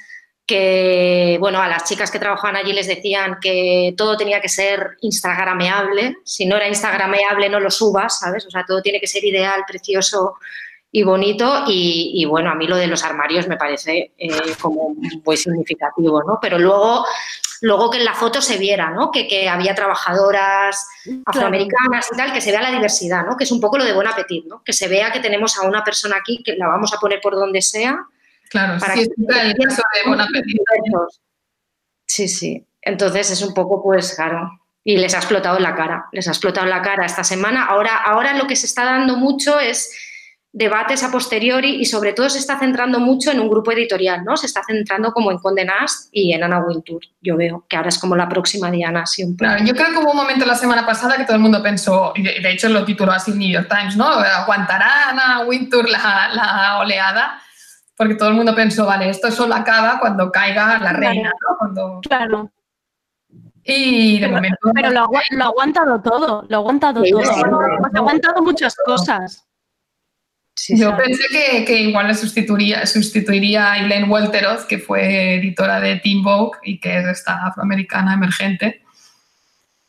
que, bueno, a las chicas que trabajaban allí les decían que todo tenía que ser instagrameable, si no era instagrameable no lo subas, ¿sabes? O sea, todo tiene que ser ideal, precioso y bonito y, y, bueno, a mí lo de los armarios me parece eh, como muy significativo, ¿no? Pero luego, luego que en la foto se viera, ¿no? Que, que había trabajadoras afroamericanas y tal, que se vea la diversidad, ¿no? Que es un poco lo de buen apetito, ¿no? Que se vea que tenemos a una persona aquí que la vamos a poner por donde sea. Claro, para sí, que- es el caso de Appetit. Sí, sí. Entonces es un poco, pues, claro. Y les ha explotado en la cara. Les ha explotado en la cara esta semana. Ahora, ahora lo que se está dando mucho es debates a posteriori y sobre todo se está centrando mucho en un grupo editorial, ¿no? Se está centrando como en Condé Nast y en Anna Wintour. Yo veo que ahora es como la próxima Diana, poco. Claro, yo creo que hubo un momento la semana pasada que todo el mundo pensó, y de, de hecho lo tituló así el New York Times, ¿no? ¿Aguantará Ana Wintour la, la oleada? Porque todo el mundo pensó, vale, esto solo acaba cuando caiga la reina, ¿no? Cuando... Claro. Y de momento... Pero lo, ha aguantado todo, lo ha aguantado Sí, todo. sí. Ha aguantado muchas cosas. Yo pensé que, que igual le sustituiría, sustituiría a Elaine Welteroth, que fue editora de Teen Vogue y que es esta afroamericana emergente.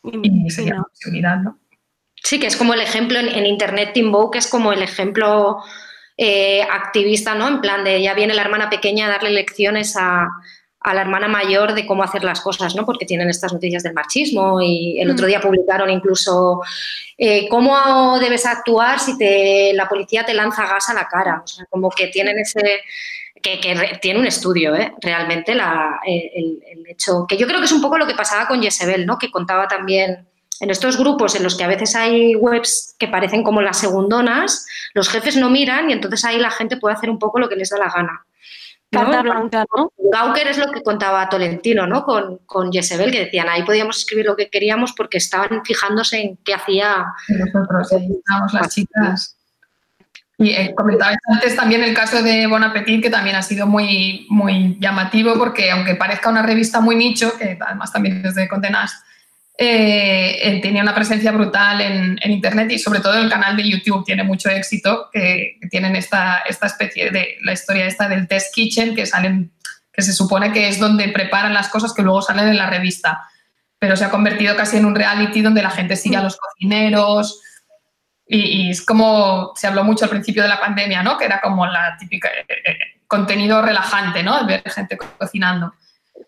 Y sería una posibilidad, ¿no? Sí, que es como el ejemplo en, en Internet, Bow, que es como el ejemplo eh, activista, ¿no? En plan de ya viene la hermana pequeña a darle lecciones a, a la hermana mayor de cómo hacer las cosas, ¿no? Porque tienen estas noticias del machismo y el otro Mm. día publicaron incluso eh, cómo debes actuar si te, la policía te lanza gas a la cara. O sea, como que tienen ese... Que, tiene un estudio, ¿eh? realmente, la- eh, el, el hecho... Que yo creo que es un poco lo que pasaba con Jezebel, ¿no? Que contaba también en estos grupos en los que a veces hay webs que parecen como las segundonas, los jefes no miran y entonces ahí la gente puede hacer un poco lo que les da la gana. ¿no? Carta blanca, ¿no? Gauker es lo que contaba Tolentino, ¿no? Con, con Jezebel, que decían, ahí podíamos escribir lo que queríamos porque estaban fijándose en qué hacía. Nosotros ahí estábamos las chicas. Y eh, comentabais antes también el caso de Bon Appetit, que también ha sido muy, muy llamativo, porque aunque parezca una revista muy nicho, que además también es de Condé Nast, eh, tenía una presencia brutal en, en Internet y sobre todo el canal de YouTube tiene mucho éxito, que, que tienen esta, esta especie de, la historia esta del test kitchen, que salen, que se supone que es donde preparan las cosas que luego salen en la revista, pero se ha convertido casi en un reality donde la gente sigue a los cocineros, y, y es como se habló mucho al principio de la pandemia, ¿no? Que era como la típica eh, eh, contenido relajante, ¿no? El ver gente co- cocinando.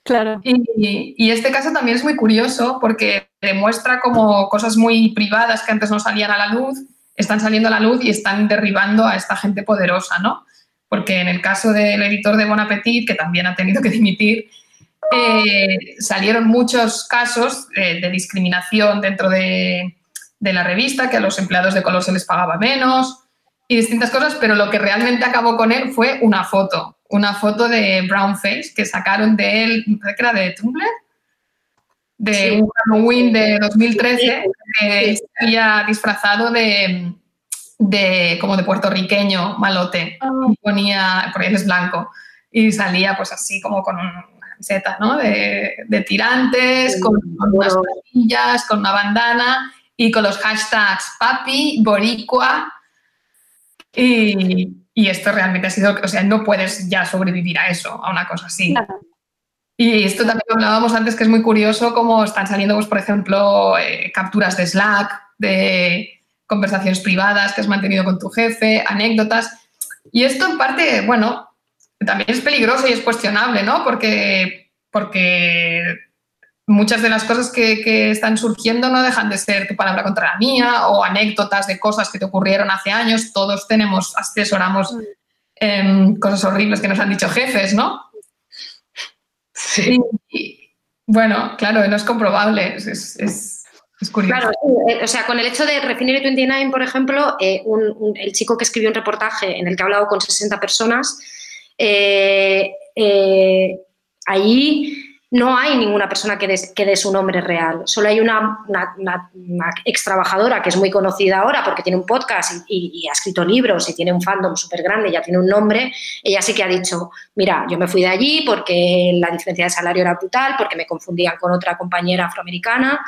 Claro. Y, este caso también es muy curioso porque demuestra como cosas muy privadas que antes no salían a la luz, están saliendo a la luz y están derribando a esta gente poderosa, ¿no? Porque en el caso del editor de Bon Appetit, que también ha tenido que dimitir, eh, salieron muchos casos de discriminación dentro de, de la revista, que a los empleados de color se les pagaba menos y distintas cosas, pero lo que realmente acabó con él fue una foto, una foto de Brownface que sacaron de él, que era de Tumblr, de Sí. un Halloween de 2013, que había disfrazado de, de como de puertorriqueño malote, y ponía, porque él es blanco, y salía pues así como con una camiseta, ¿no? De, de tirantes, con, con unas pastillas, con una bandana y con los hashtags papi, boricua, Y, y esto realmente ha sido, o sea, no puedes ya sobrevivir a eso, a una cosa así. Y esto también hablábamos antes, que es muy curioso cómo están saliendo, pues, por ejemplo, eh, capturas de Slack, de conversaciones privadas que has mantenido con tu jefe, anécdotas. Y esto en parte, bueno, también es peligroso y es cuestionable, ¿no? Porque, porque muchas de las cosas que, que están surgiendo no dejan de ser tu palabra contra la mía o anécdotas de cosas que te ocurrieron hace años. Todos tenemos, asesoramos em, cosas horribles que nos han dicho jefes, ¿no? Sí. Y, bueno, claro, no es comprobable, es, es, es, es curioso. Claro, sí, eh, o sea, con el hecho de Refinery 29, por ejemplo, eh, un- un- el chico que escribió un reportaje en el que ha hablado con 60 personas, eh, eh, allí no hay ninguna persona que dé que dé su nombre real. Solo hay una, una, ex trabajadora que es muy conocida ahora porque tiene un podcast y, ha escrito libros y tiene un fandom súper grande, ya tiene un nombre. Ella sí que ha dicho, mira, yo me fui de allí porque la diferencia de salario era brutal, porque me confundían con otra compañera afroamericana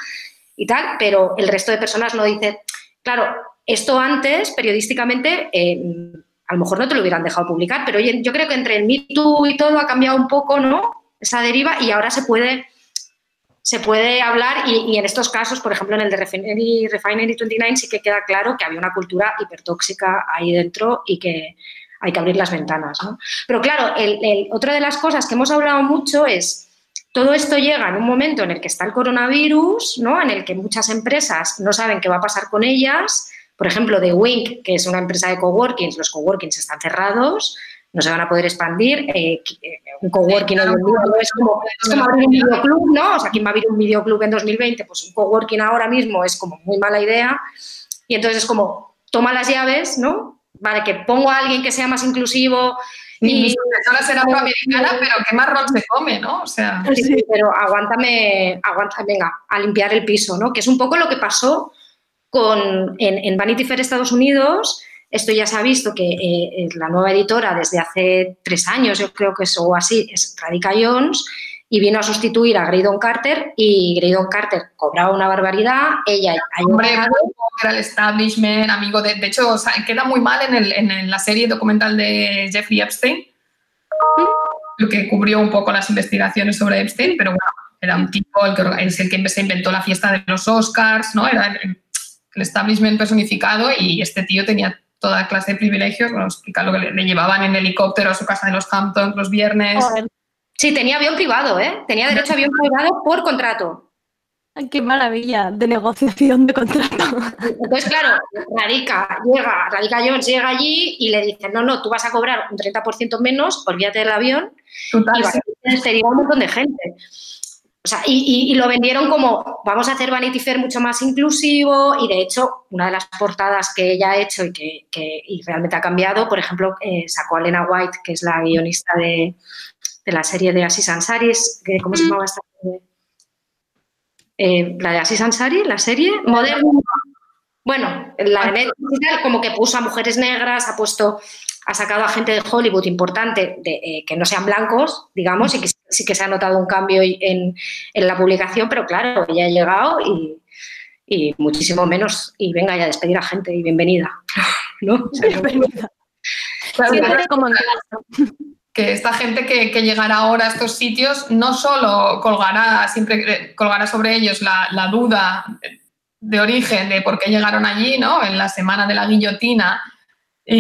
y tal, pero el resto de personas no dicen, claro, esto antes, periodísticamente, eh, a lo mejor no te lo hubieran dejado publicar, pero yo creo que entre el Me Too y todo ha cambiado un poco, ¿no? Esa deriva y ahora se puede, se puede hablar y, en estos casos, por ejemplo, en el de Refinery, Refinery 29 sí que queda claro que había una cultura hipertóxica ahí dentro y que hay que abrir las ventanas, ¿no? Pero claro, el- otra de las cosas que hemos hablado mucho es todo esto llega en un momento en el que está el coronavirus, ¿no? en el que muchas empresas no saben qué va a pasar con ellas. Por ejemplo, de Wink, que es una empresa de coworkings, los coworkings están cerrados, no se van a poder expandir. Eh, eh, un coworking hoy en día no es como, es como abrir un videoclub, ¿no? O sea, ¿quién va a abrir un videoclub en 2020? Pues un coworking ahora mismo es como muy mala idea. Y entonces es como, toma las llaves, ¿no? Vale, que pongo a alguien que sea más inclusivo. Y mi profesora será afroamericana, pero qué marrón se come, ¿no? O sea, Sí, sí, pero aguántame, aguanta, venga, a limpiar el piso, ¿no? Que es un poco lo que pasó con, en, en Vanity Fair Estados Unidos. Esto ya se ha visto que eh, la nueva editora desde hace tres años, yo creo que es o así, es Radica Jones y vino a sustituir a Graydon Carter y Graydon Carter cobraba una barbaridad, ella ha hombre, era el establishment, amigo de... De hecho, o sea, queda muy mal en, el- en- la serie documental de Jeffrey Epstein, lo que cubrió un poco las investigaciones sobre Epstein, pero bueno, era un tipo, el que, es el que se inventó la fiesta de los Oscars, ¿no? Era el, el establishment personificado y este tío tenía toda clase de privilegios, bueno, explica lo que le, le llevaban en helicóptero a su casa de los Hamptons los viernes. Sí, tenía avión privado, ¿eh? Tenía derecho a avión privado por contrato. Qué maravilla de negociación de contrato. Entonces, claro, Radica llega, Radica Jones llega allí y le dicen, no, no, tú vas a cobrar un 30% menos, olvídate del avión y vas a despedir a un montón de gente. O sea, y, y- y lo vendieron como, vamos a hacer Vanity Fair mucho más inclusivo y de hecho, una de las portadas que ella ha hecho y que, que- y realmente ha cambiado, por ejemplo, eh, sacó a Elena White, que es la guionista de, de la serie de Asis Ansaris, que- ¿cómo se llamaba esta serie? Eh, la de Asis Ansari, la serie, Modern bueno, la de Netflix como que puso a mujeres negras, ha puesto, ha sacado a gente de Hollywood importante de, eh, que no sean blancos, digamos, y que sí- que se ha notado un cambio en, en la publicación, pero claro, ella ha llegado y, y muchísimo menos, y venga ya a despedir a gente y bienvenida. ¿no? O sea, Bienvenida. Claro, Sí, claro, como en que esta gente que, que llegará ahora a estos sitios no solo colgará, siempre colgará sobre ellos la, la duda de origen de por qué llegaron allí, ¿no? En la semana de la guillotina y,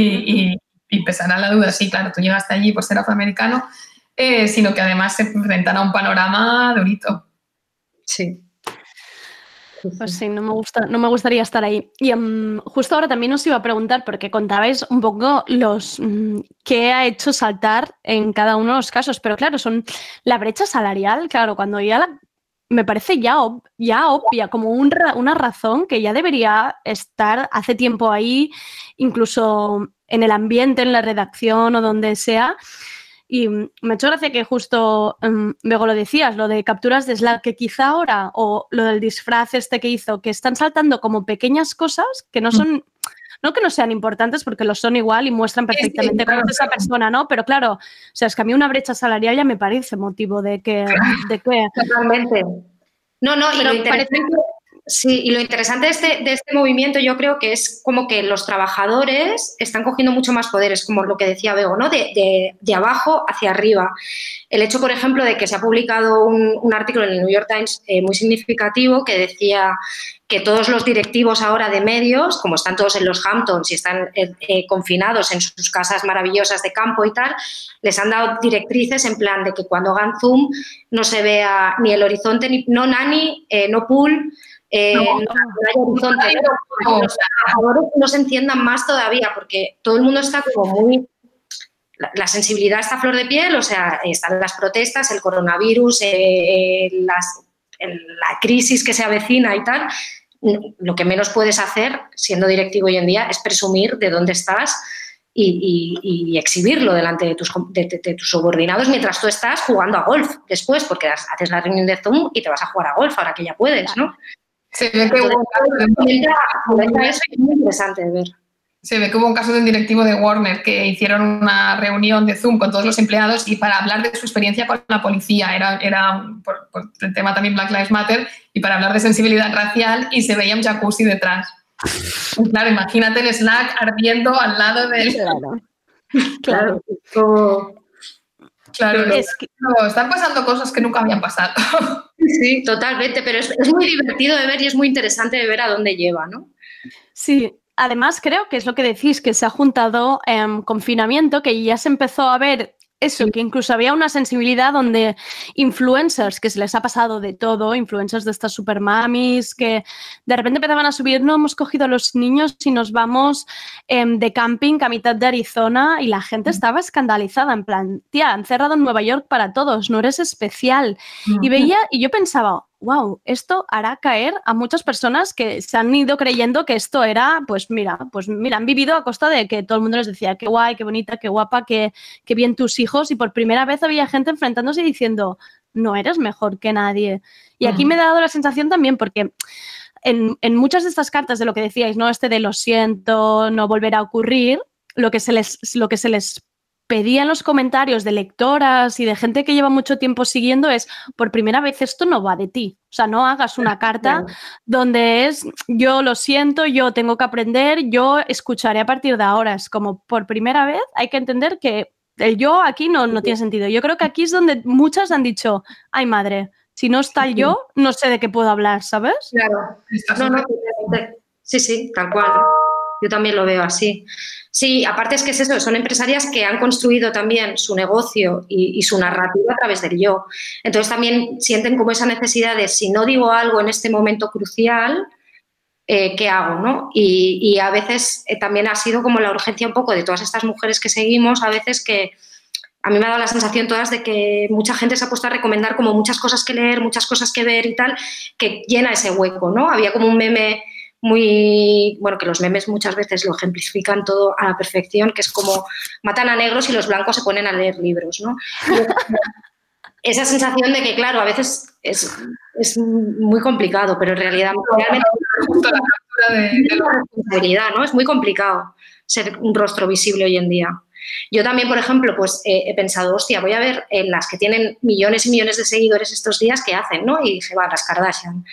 y, y pesará la duda, sí, claro, tú llegaste allí por ser afroamericano, eh, sino que además se enfrentan a un panorama durito. Sí. Pues sí, no me, gusta, no me gustaría estar ahí. Y em, justo ahora también os iba a preguntar, porque contabais un poco los mm, qué ha hecho saltar en cada uno de los casos, pero claro, son la brecha salarial, claro, cuando ya la- me parece ya, ob- ya obvia, como un una razón que ya debería estar hace tiempo ahí, incluso en el ambiente, en la redacción o donde sea. Y mm, me ha hecho gracia que justo mm, luego lo decías, lo de capturas de Slack, que quizá ahora, o lo del disfraz este que hizo, que están saltando como pequeñas cosas que no son, no que no sean importantes, porque lo son igual y muestran perfectamente claro, cómo es esa persona, ¿no? Pero claro, o sea, es que a mí una brecha salarial ya me parece motivo de que, de que Totalmente. No, no, y Pero lo interesante, Sí, y lo interesante de este, de este movimiento yo creo que es como que los trabajadores están cogiendo mucho más poderes, como lo que decía Bego, ¿no? De, de- abajo hacia arriba. El hecho, por ejemplo, de que se ha publicado un, un artículo en el New York Times eh, muy significativo que decía que todos los directivos ahora de medios, como están todos en los Hamptons y están eh, eh, confinados en sus casas maravillosas de campo y tal, les han dado directrices en plan de que cuando hagan Zoom no se vea ni el horizonte, ni, no Nani, eh, no Pool, eh, No, no, hay horizonte, no. los trabajadores no se enciendan más todavía porque todo el mundo está como muy la, la sensibilidad está a flor de piel, o sea, están las protestas, el coronavirus, eh, eh, las- la crisis que se avecina y tal. Lo que menos puedes hacer, siendo directivo hoy en día, es presumir de dónde estás y, y- y exhibirlo delante de tus, de- de- de tus subordinados mientras tú estás jugando a golf después, porque haces la reunión de Zoom y te vas a jugar a golf ahora que ya puedes, ¿no? Se ve que hubo un caso de- eso es muy interesante de ver. Se ve que hubo un caso de un directivo de Warner que hicieron una reunión de Zoom con todos los empleados y para hablar de su experiencia con la policía, era, era por, por el tema también Black Lives Matter, y para hablar de sensibilidad racial y se veía un jacuzzi detrás. Claro, imagínate el Slack ardiendo al lado del... Claro. Claro, no, Es que- no, están pasando cosas que nunca habían pasado. Sí, totalmente, pero es, es muy divertido de ver y es muy interesante de ver a dónde lleva, ¿no? Sí, además creo que es lo que decís, que se ha juntado em, confinamiento, que ya se empezó a ver eso, que incluso había una sensibilidad donde influencers, que se les ha pasado de todo, influencers de estas super mamis, que de repente empezaban a subir, no hemos cogido a los niños y nos vamos em, de camping a mitad de Arizona y la gente estaba escandalizada, en plan, tía, han cerrado en Nueva York para todos, no eres especial. Y veía, y yo pensaba, wow, esto hará caer a muchas personas que se han ido creyendo que esto era, pues mira, pues mira, han vivido a costa de que todo el mundo les decía, qué guay, qué bonita, qué guapa, qué, qué bien tus hijos, y por primera vez había gente enfrentándose y diciendo, no eres mejor que nadie. Y aquí me ha dado la sensación también, porque en, en muchas de estas cartas de lo que decíais, ¿no? Este de lo siento, no volverá a ocurrir, lo que se les, lo que se les pedía en los comentarios de lectoras y de gente que lleva mucho tiempo siguiendo es, por primera vez esto no va de ti. O sea, no hagas una carta donde es, yo lo siento, yo tengo que aprender, yo escucharé a partir de ahora. Es como, por primera vez hay que entender que el yo aquí no, no tiene sentido. Yo creo que aquí es donde muchas han dicho, ay madre, si no está el yo, no sé de qué puedo hablar, ¿sabes? Claro. No, no, sí, sí, tal cual. Yo también lo veo así. Sí, aparte es que es eso, son empresarias que han construido también su negocio y, su narrativa a través del yo. Entonces también sienten como esa necesidad de si no digo algo en este momento crucial, eh, ¿qué hago? ¿no? Y, y a veces eh, también ha sido como la urgencia un poco de todas estas mujeres que seguimos, a veces que a mí me ha dado la sensación todas de que mucha gente se ha puesto a recomendar como muchas cosas que leer, muchas cosas que ver y tal, que llena ese hueco, ¿no? Había como un meme muy, bueno, que los memes muchas veces lo ejemplifican todo a la perfección, que es como matan a negros y los blancos se ponen a leer libros, ¿no? Esa sensación de que, claro, a veces es, es muy complicado, pero en realidad realmente es una responsabilidad, ¿no? Es muy complicado ser un rostro visible hoy en día. Yo también, por ejemplo, pues eh, he pensado, hostia, voy a ver en las que tienen millones y millones de seguidores estos días qué hacen, ¿no? Y dije, va, las Kardashian.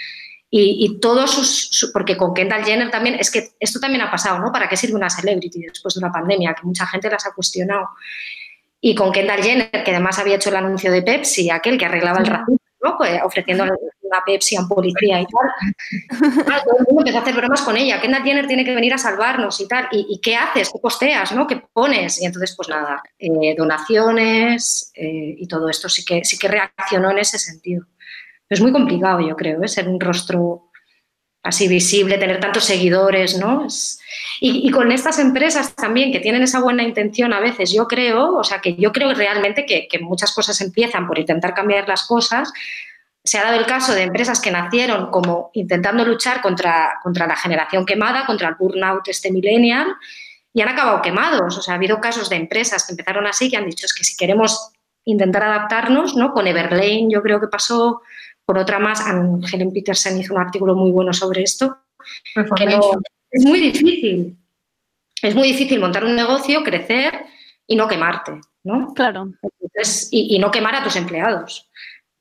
Y, y todos sus, su- porque con Kendall Jenner también, es que esto también ha pasado, ¿no? ¿Para qué sirve una celebrity después de una pandemia? Que mucha gente las ha cuestionado. Y con Kendall Jenner, que además había hecho el anuncio de Pepsi, aquel que arreglaba el racismo, ¿no? Pues ofreciendo una Pepsi a un policía y tal. Claro, todo el mundo empezó a hacer bromas con ella. Kendall Jenner tiene que venir a salvarnos y tal. ¿Y, y qué haces? ¿Qué posteas? ¿no? ¿Qué pones? Y entonces, pues nada, eh, donaciones eh, y todo esto sí que, sí que reaccionó en ese sentido. Es muy complicado, yo creo, ¿eh? ser un rostro así visible, tener tantos seguidores, ¿no? Es- y, y con estas empresas también que tienen esa buena intención a veces, yo creo, o sea, que yo creo realmente que, que muchas cosas empiezan por intentar cambiar las cosas. Se ha dado el caso de empresas que nacieron como intentando luchar contra, contra la generación quemada, contra el burnout este millennial, y han acabado quemados. O sea, ha habido casos de empresas que empezaron así, que han dicho es que si queremos intentar adaptarnos, ¿no? Con Everlane yo creo que pasó, por otra más, Helen Peterson hizo un artículo muy bueno sobre esto, que no- es muy difícil. Es muy difícil montar un negocio, crecer y no quemarte, ¿no? Claro. Entonces, y, y no quemar a tus empleados.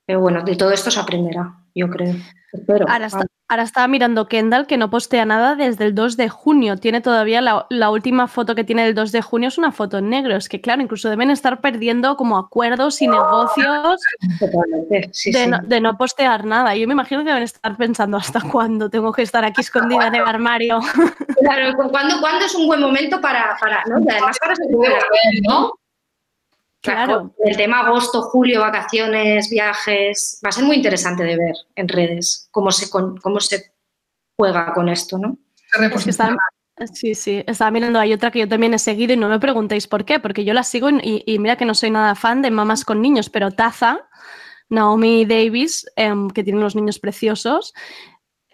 Pero bueno, de todo esto se aprenderá. Yo creo. Espero. Ahora, está- ahora estaba mirando Kendall que no postea nada desde el 2 de junio. Tiene todavía la, la última foto que tiene del 2 de junio es una foto en negro. Es que claro, incluso deben estar perdiendo como acuerdos y negocios Totalmente, sí, de, sí. No, de no postear nada. Yo me imagino que deben estar pensando hasta cuándo tengo que estar aquí escondida en el armario. Claro, ¿cu- ¿cuándo, cuándo es un buen momento para, para ¿no? Y además ahora se puede ¿no? Claro. El tema agosto, julio, vacaciones, viajes, va a ser muy interesante de ver en redes cómo se, con- cómo se juega con esto, ¿no? Es que estaba- sí, sí, estaba mirando, hay otra que yo también he seguido y no me preguntéis por qué, porque yo la sigo y, y mira que no soy nada fan de mamás con niños, pero Taza, Naomi Davis, em, que tiene unos niños preciosos,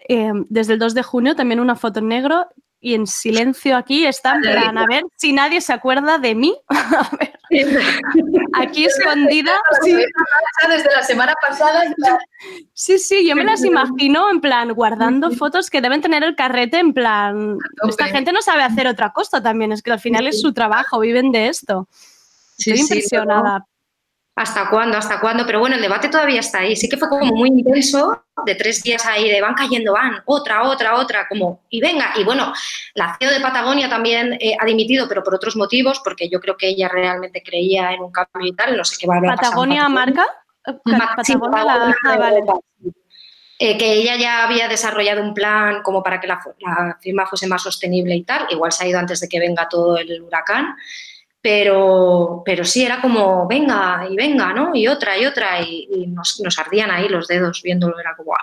em, desde el 2 de junio también una foto en negro y en silencio aquí está en plan, a ver si nadie se acuerda de mí. A ver, aquí escondida. sí. Desde la semana pasada. Sí, sí, yo me las imagino en plan guardando fotos que deben tener el carrete en plan. Esta gente no sabe hacer otra cosa también, es que al final es su trabajo, viven de esto. Estoy sí, impresionada. ¿Hasta cuándo? ¿Hasta cuándo? Pero bueno, el debate todavía está ahí. Sí que fue como muy intenso, de tres días ahí, de van cayendo, van, otra, otra, otra, como, y venga. Y bueno, la CEO de Patagonia también eh, ha dimitido, pero por otros motivos, porque yo creo que ella realmente creía en un cambio y tal, no sé qué va a. ¿Patagonia marca? Patagonia la- ah, vale. Eh, que ella ya había desarrollado un plan como para que la firma fuese más sostenible y tal. Igual se ha ido antes de que venga todo el huracán. Pero, pero sí, era como, venga y venga, ¿no? Y otra y otra. Y, y nos, nos ardían ahí los dedos viéndolo. Era como, ¡ah!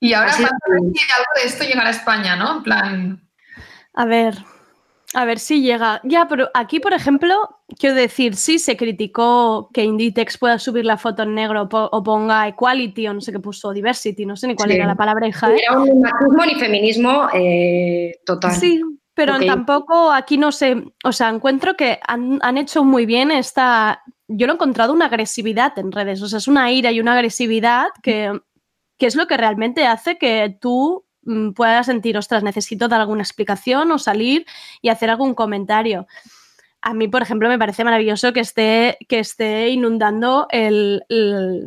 Y ahora Así algo de esto llegará a España, ¿no? En plan. A ver, a ver si llega. Ya, pero aquí, por ejemplo, quiero decir, sí se criticó que Inditex pueda subir la foto en negro po- o ponga equality o no sé qué puso, diversity, no sé ni cuál Sí. era la palabra hija. Ni ¿eh? era un machismo ni feminismo eh, total. Sí, pero Ok. tampoco aquí no sé, o sea, encuentro que han, han hecho muy bien esta, yo lo he encontrado una agresividad en redes, o sea, es una ira y una agresividad que, que es lo que realmente hace que tú mm, puedas sentir, ostras, necesito dar alguna explicación o salir y hacer algún comentario. A mí, por ejemplo, me parece maravilloso que esté, que esté inundando el- el-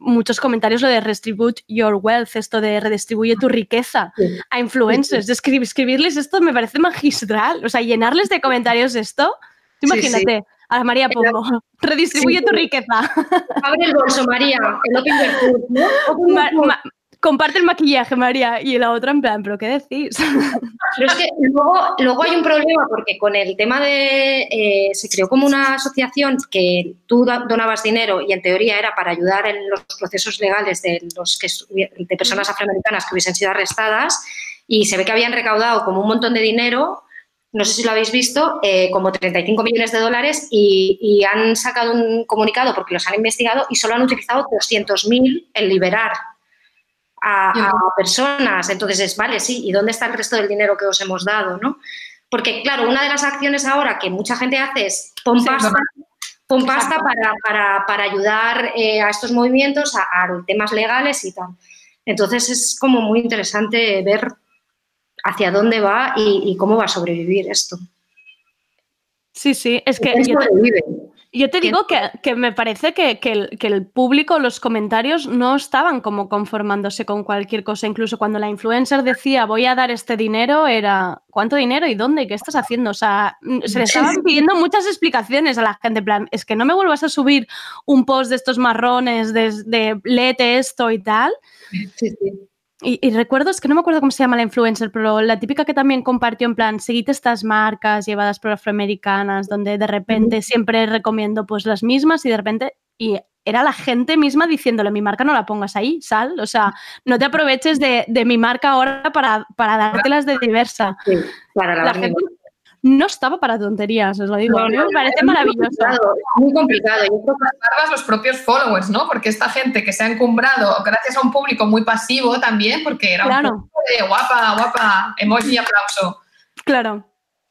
muchos comentarios lo de restribute your wealth, esto de redistribuye tu riqueza a influencers. Escribir, escribirles esto me parece magistral. O sea, llenarles de comentarios esto. Imagínate, a María Pombo, redistribuye tu riqueza. Abre el bolso, María. El open ¿no? Open Ma- your food. ma- comparte el maquillaje, María. Y la otra en plan, ¿pero qué decís? Pero es que luego, luego hay un problema porque con el tema de... eh, se creó como una asociación que tú donabas dinero y en teoría era para ayudar en los procesos legales de, los que, de personas afroamericanas que hubiesen sido arrestadas y se ve que habían recaudado como un montón de dinero, no sé si lo habéis visto, eh, como 35 millones de dólares y, y han sacado un comunicado porque los han investigado y solo han utilizado 200.000 en liberar a, a personas. Entonces es, vale, sí, ¿y dónde está el resto del dinero que os hemos dado? ¿no? Porque, claro, una de las acciones ahora que mucha gente hace es pon pasta, pon pasta para, para- para ayudar eh, a estos movimientos, a, a temas legales y tal. Entonces es como muy interesante ver hacia dónde va y, y cómo va a sobrevivir esto. Sí, sí, es que. Yo te digo que, que me parece que, que el, que el público, los comentarios no estaban como conformándose con cualquier cosa. Incluso cuando la influencer decía voy a dar este dinero, era ¿cuánto dinero y dónde? ¿Qué estás haciendo? O sea, mm, se le estaban pidiendo muchas explicaciones a la gente. En plan, es que no me vuelvas a subir un post de estos marrones, de, de léete esto y tal. Sí, sí. Y, y recuerdo, es que no me acuerdo cómo se llama la influencer, pero la típica que también compartió en plan, seguid estas marcas llevadas por afroamericanas, donde de repente siempre recomiendo pues las mismas y de repente, y era la gente misma diciéndole, mi marca no la pongas ahí, sal, o sea, no te aproveches de, de mi marca ahora para, para dártelas de diversa. para la gente. No estaba para tonterías, os lo digo, No, mí no, me parece maravilloso. complicado, Muy complicado. Que las barbas los propios followers, ¿no? Porque esta gente que se ha encumbrado gracias a un público muy pasivo también, porque era Claro. un público de guapa, guapa, emoji y aplauso. Claro.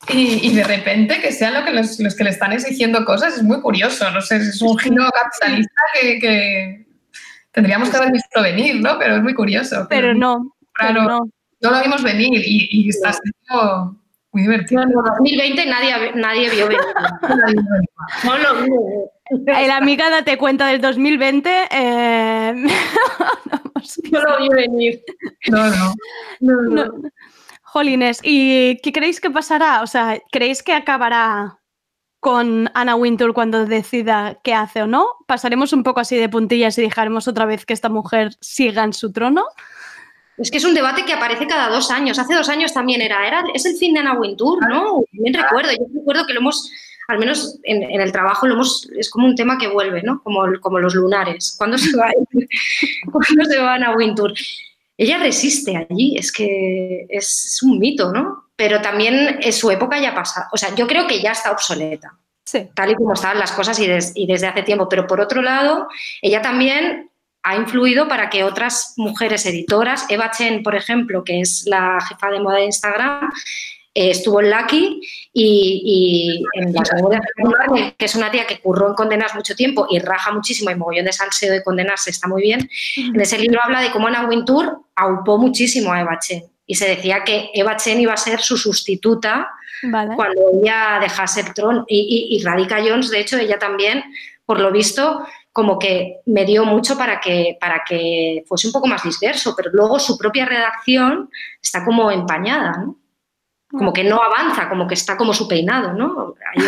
Y, y de repente que sean lo que los, los que le están exigiendo cosas es muy curioso, no sé, es un giro capitalista que, que tendríamos que haber visto venir, ¿no? Pero es muy curioso. Pero no, Claro, no lo vimos venir y, y está siendo Muy divertido. No, no, 2020 nadie, nadie vio venir. No lo vi venir. El amiga date cuenta del 2020. eh, No lo vi venir. No, no. No, no. no. Jolines, ¿y qué creéis que pasará? O sea, ¿creéis que acabará con Anna Wintour cuando decida qué hace o no? ¿Pasaremos un poco así de puntillas y dejaremos otra vez que esta mujer siga en su trono? Es que es un debate que aparece cada dos años. Hace dos años también era, era es el fin de Wintour, ¿no? Bien recuerdo, yo recuerdo que lo hemos, al menos en, en el trabajo, lo hemos, es como un tema que vuelve, ¿no? Como, como los lunares. ¿Cuándo se va, ¿cuándo se va Wintour? Ella resiste allí, es que es, es un mito, ¿no? Pero también en su época ya pasa. O sea, yo creo que ya está obsoleta. Sí. Tal y como estaban las cosas y, des- y desde hace tiempo. Pero por otro lado, ella también ha influido para que otras mujeres editoras, Eva Chen, por ejemplo, que es la jefa de moda de Instagram, eh, estuvo en Lucky y, y en de Marvel, que es una tía que curró en Condenas mucho tiempo y raja muchísimo y mogollón de salseo de Condenas está muy bien. En ese libro habla de cómo Anna Wintour aupó muchísimo a Eva Chen y se decía que Eva Chen iba a ser su sustituta Vale. cuando ella dejase el trono. Y, y, y Radica Jones, de hecho, ella también, por lo visto, como que me dio mucho para que, para que fuese un poco más disperso, pero luego su propia redacción está como empañada, ¿no? Como que no avanza, como que está como su peinado, ¿no? Ahí.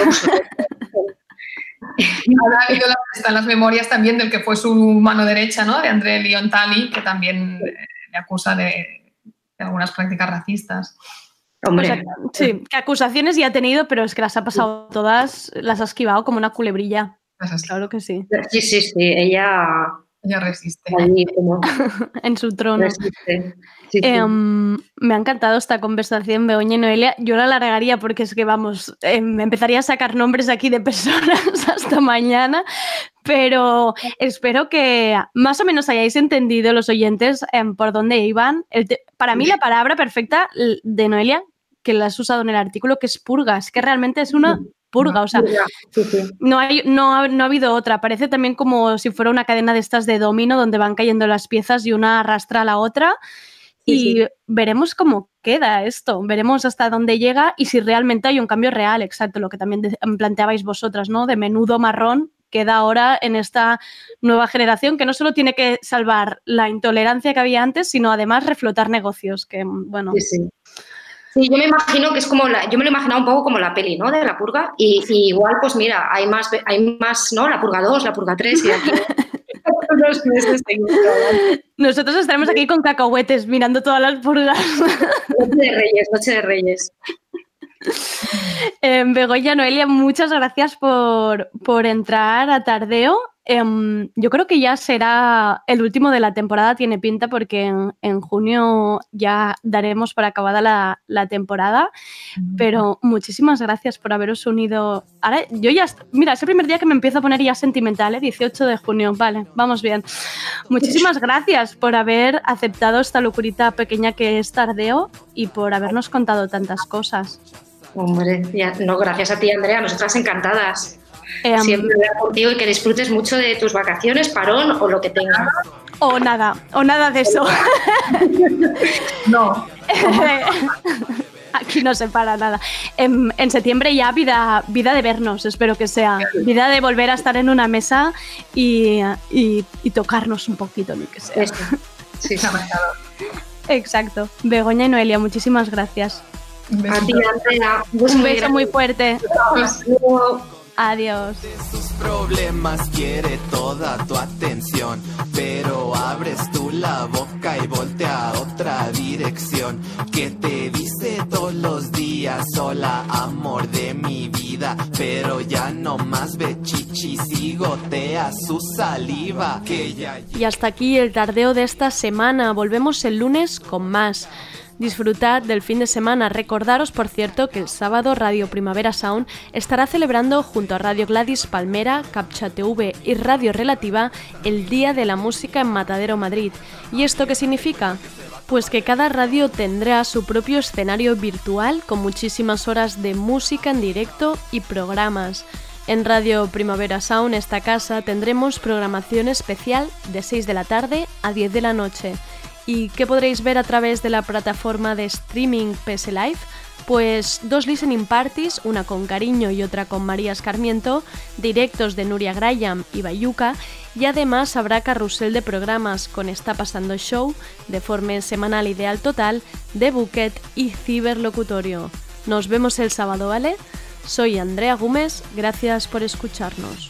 Ahora ha habido la- están las memorias también del que fue su mano derecha, ¿no? De André Leontali, que también eh, le acusa de, de algunas prácticas racistas. Hombre, O sea, sí, que acusaciones ya ha tenido, pero es que las ha pasado todas, las ha esquivado como una culebrilla. Claro que sí. sí, sí, sí, ella, Ella resiste. allí como En su trono. resiste. Sí, sí. Em, me ha encantado esta conversación, Begoña y Noelia. Yo la alargaría porque es que, vamos, em, empezaría a sacar nombres aquí de personas hasta mañana, pero espero que más o menos hayáis entendido los oyentes em, por dónde iban. El para mí la palabra perfecta de Noelia, que la has usado en el artículo, que es purga, es que realmente es una purga, o sea, Sí, sí. no, hay, no, ha, no ha habido otra. Parece también como si fuera una cadena de estas de domino donde van cayendo las piezas y una arrastra a la otra. y veremos cómo queda esto, veremos hasta dónde llega y si realmente hay un cambio real, exacto, lo que también de- planteabais vosotras, ¿no? De menudo marrón queda ahora en esta nueva generación que no solo tiene que salvar la intolerancia que había antes, sino además reflotar negocios, que bueno, Sí, sí. Sí, yo me imagino que es como la, yo me lo imaginaba un poco como la peli, ¿no? De la purga. Y, y igual, pues mira, hay más, hay más, ¿no? La purga 2, la purga 3 y aquí nosotros estaremos aquí con cacahuetes mirando todas las purgas. Noche de Reyes, Noche de Reyes. Eh, Begoña, Noelia, muchas gracias por, por entrar a Tardeo. Em, yo creo que ya será el último de la temporada, tiene pinta, porque en, en junio ya daremos por acabada la, la temporada. Pero muchísimas gracias por haberos unido. Ahora, yo ya. Mira, es el primer día que me empiezo a poner ya sentimental, ¿eh? 18 de junio. Vale, vamos bien. Muchísimas gracias por haber aceptado esta locurita pequeña que es Tardeo y por habernos contado tantas cosas. Hombre, ya- no, gracias a ti, Andrea, nosotras encantadas. Em, Siempre hablar contigo y que disfrutes mucho de tus vacaciones, parón o lo que tengas. O nada, o nada de eso. No. Aquí no se para nada. En, en septiembre ya vida, vida de vernos, espero que sea. Vida de volver a estar en una mesa y, y- y tocarnos un poquito, ni que sea. Eso. Sí, sí. Exacto. Begoña y Noelia, muchísimas gracias. A ti, Andrea. Un beso muy fuerte. Hasta luego. Adiós. tus problemas quiere toda tu atención, pero abres tú la boca y voltea a otra dirección. Que te dice todos los días, hola amor de mi vida, pero ya no más ve chichis y gotea su saliva. Que ya Y hasta aquí el tardeo de esta semana. Volvemos el lunes con más. Disfrutad del fin de semana. Recordaros, por cierto, que el sábado Radio Primavera Sound estará celebrando junto a Radio Gladys Palmera, Captcha TV y Radio Relativa el Día de la Música en Matadero Madrid. ¿Y esto qué significa? Pues que cada radio tendrá su propio escenario virtual con muchísimas horas de música en directo y programas. En Radio Primavera Sound, esta casa, tendremos programación especial de 6 de la tarde a 10 de la noche. ¿Y qué podréis ver a través de la plataforma de streaming PS Live? Pues dos listening parties, una con Cariño y otra con María Escarmiento, directos de Nuria Graham y Bayuca, y además habrá carrusel de programas con Está Pasando Show, Deforme Semanal Ideal Total, The Buquet y Ciberlocutorio. Nos vemos el sábado, ¿vale? Soy Andrea Gómez, gracias por escucharnos.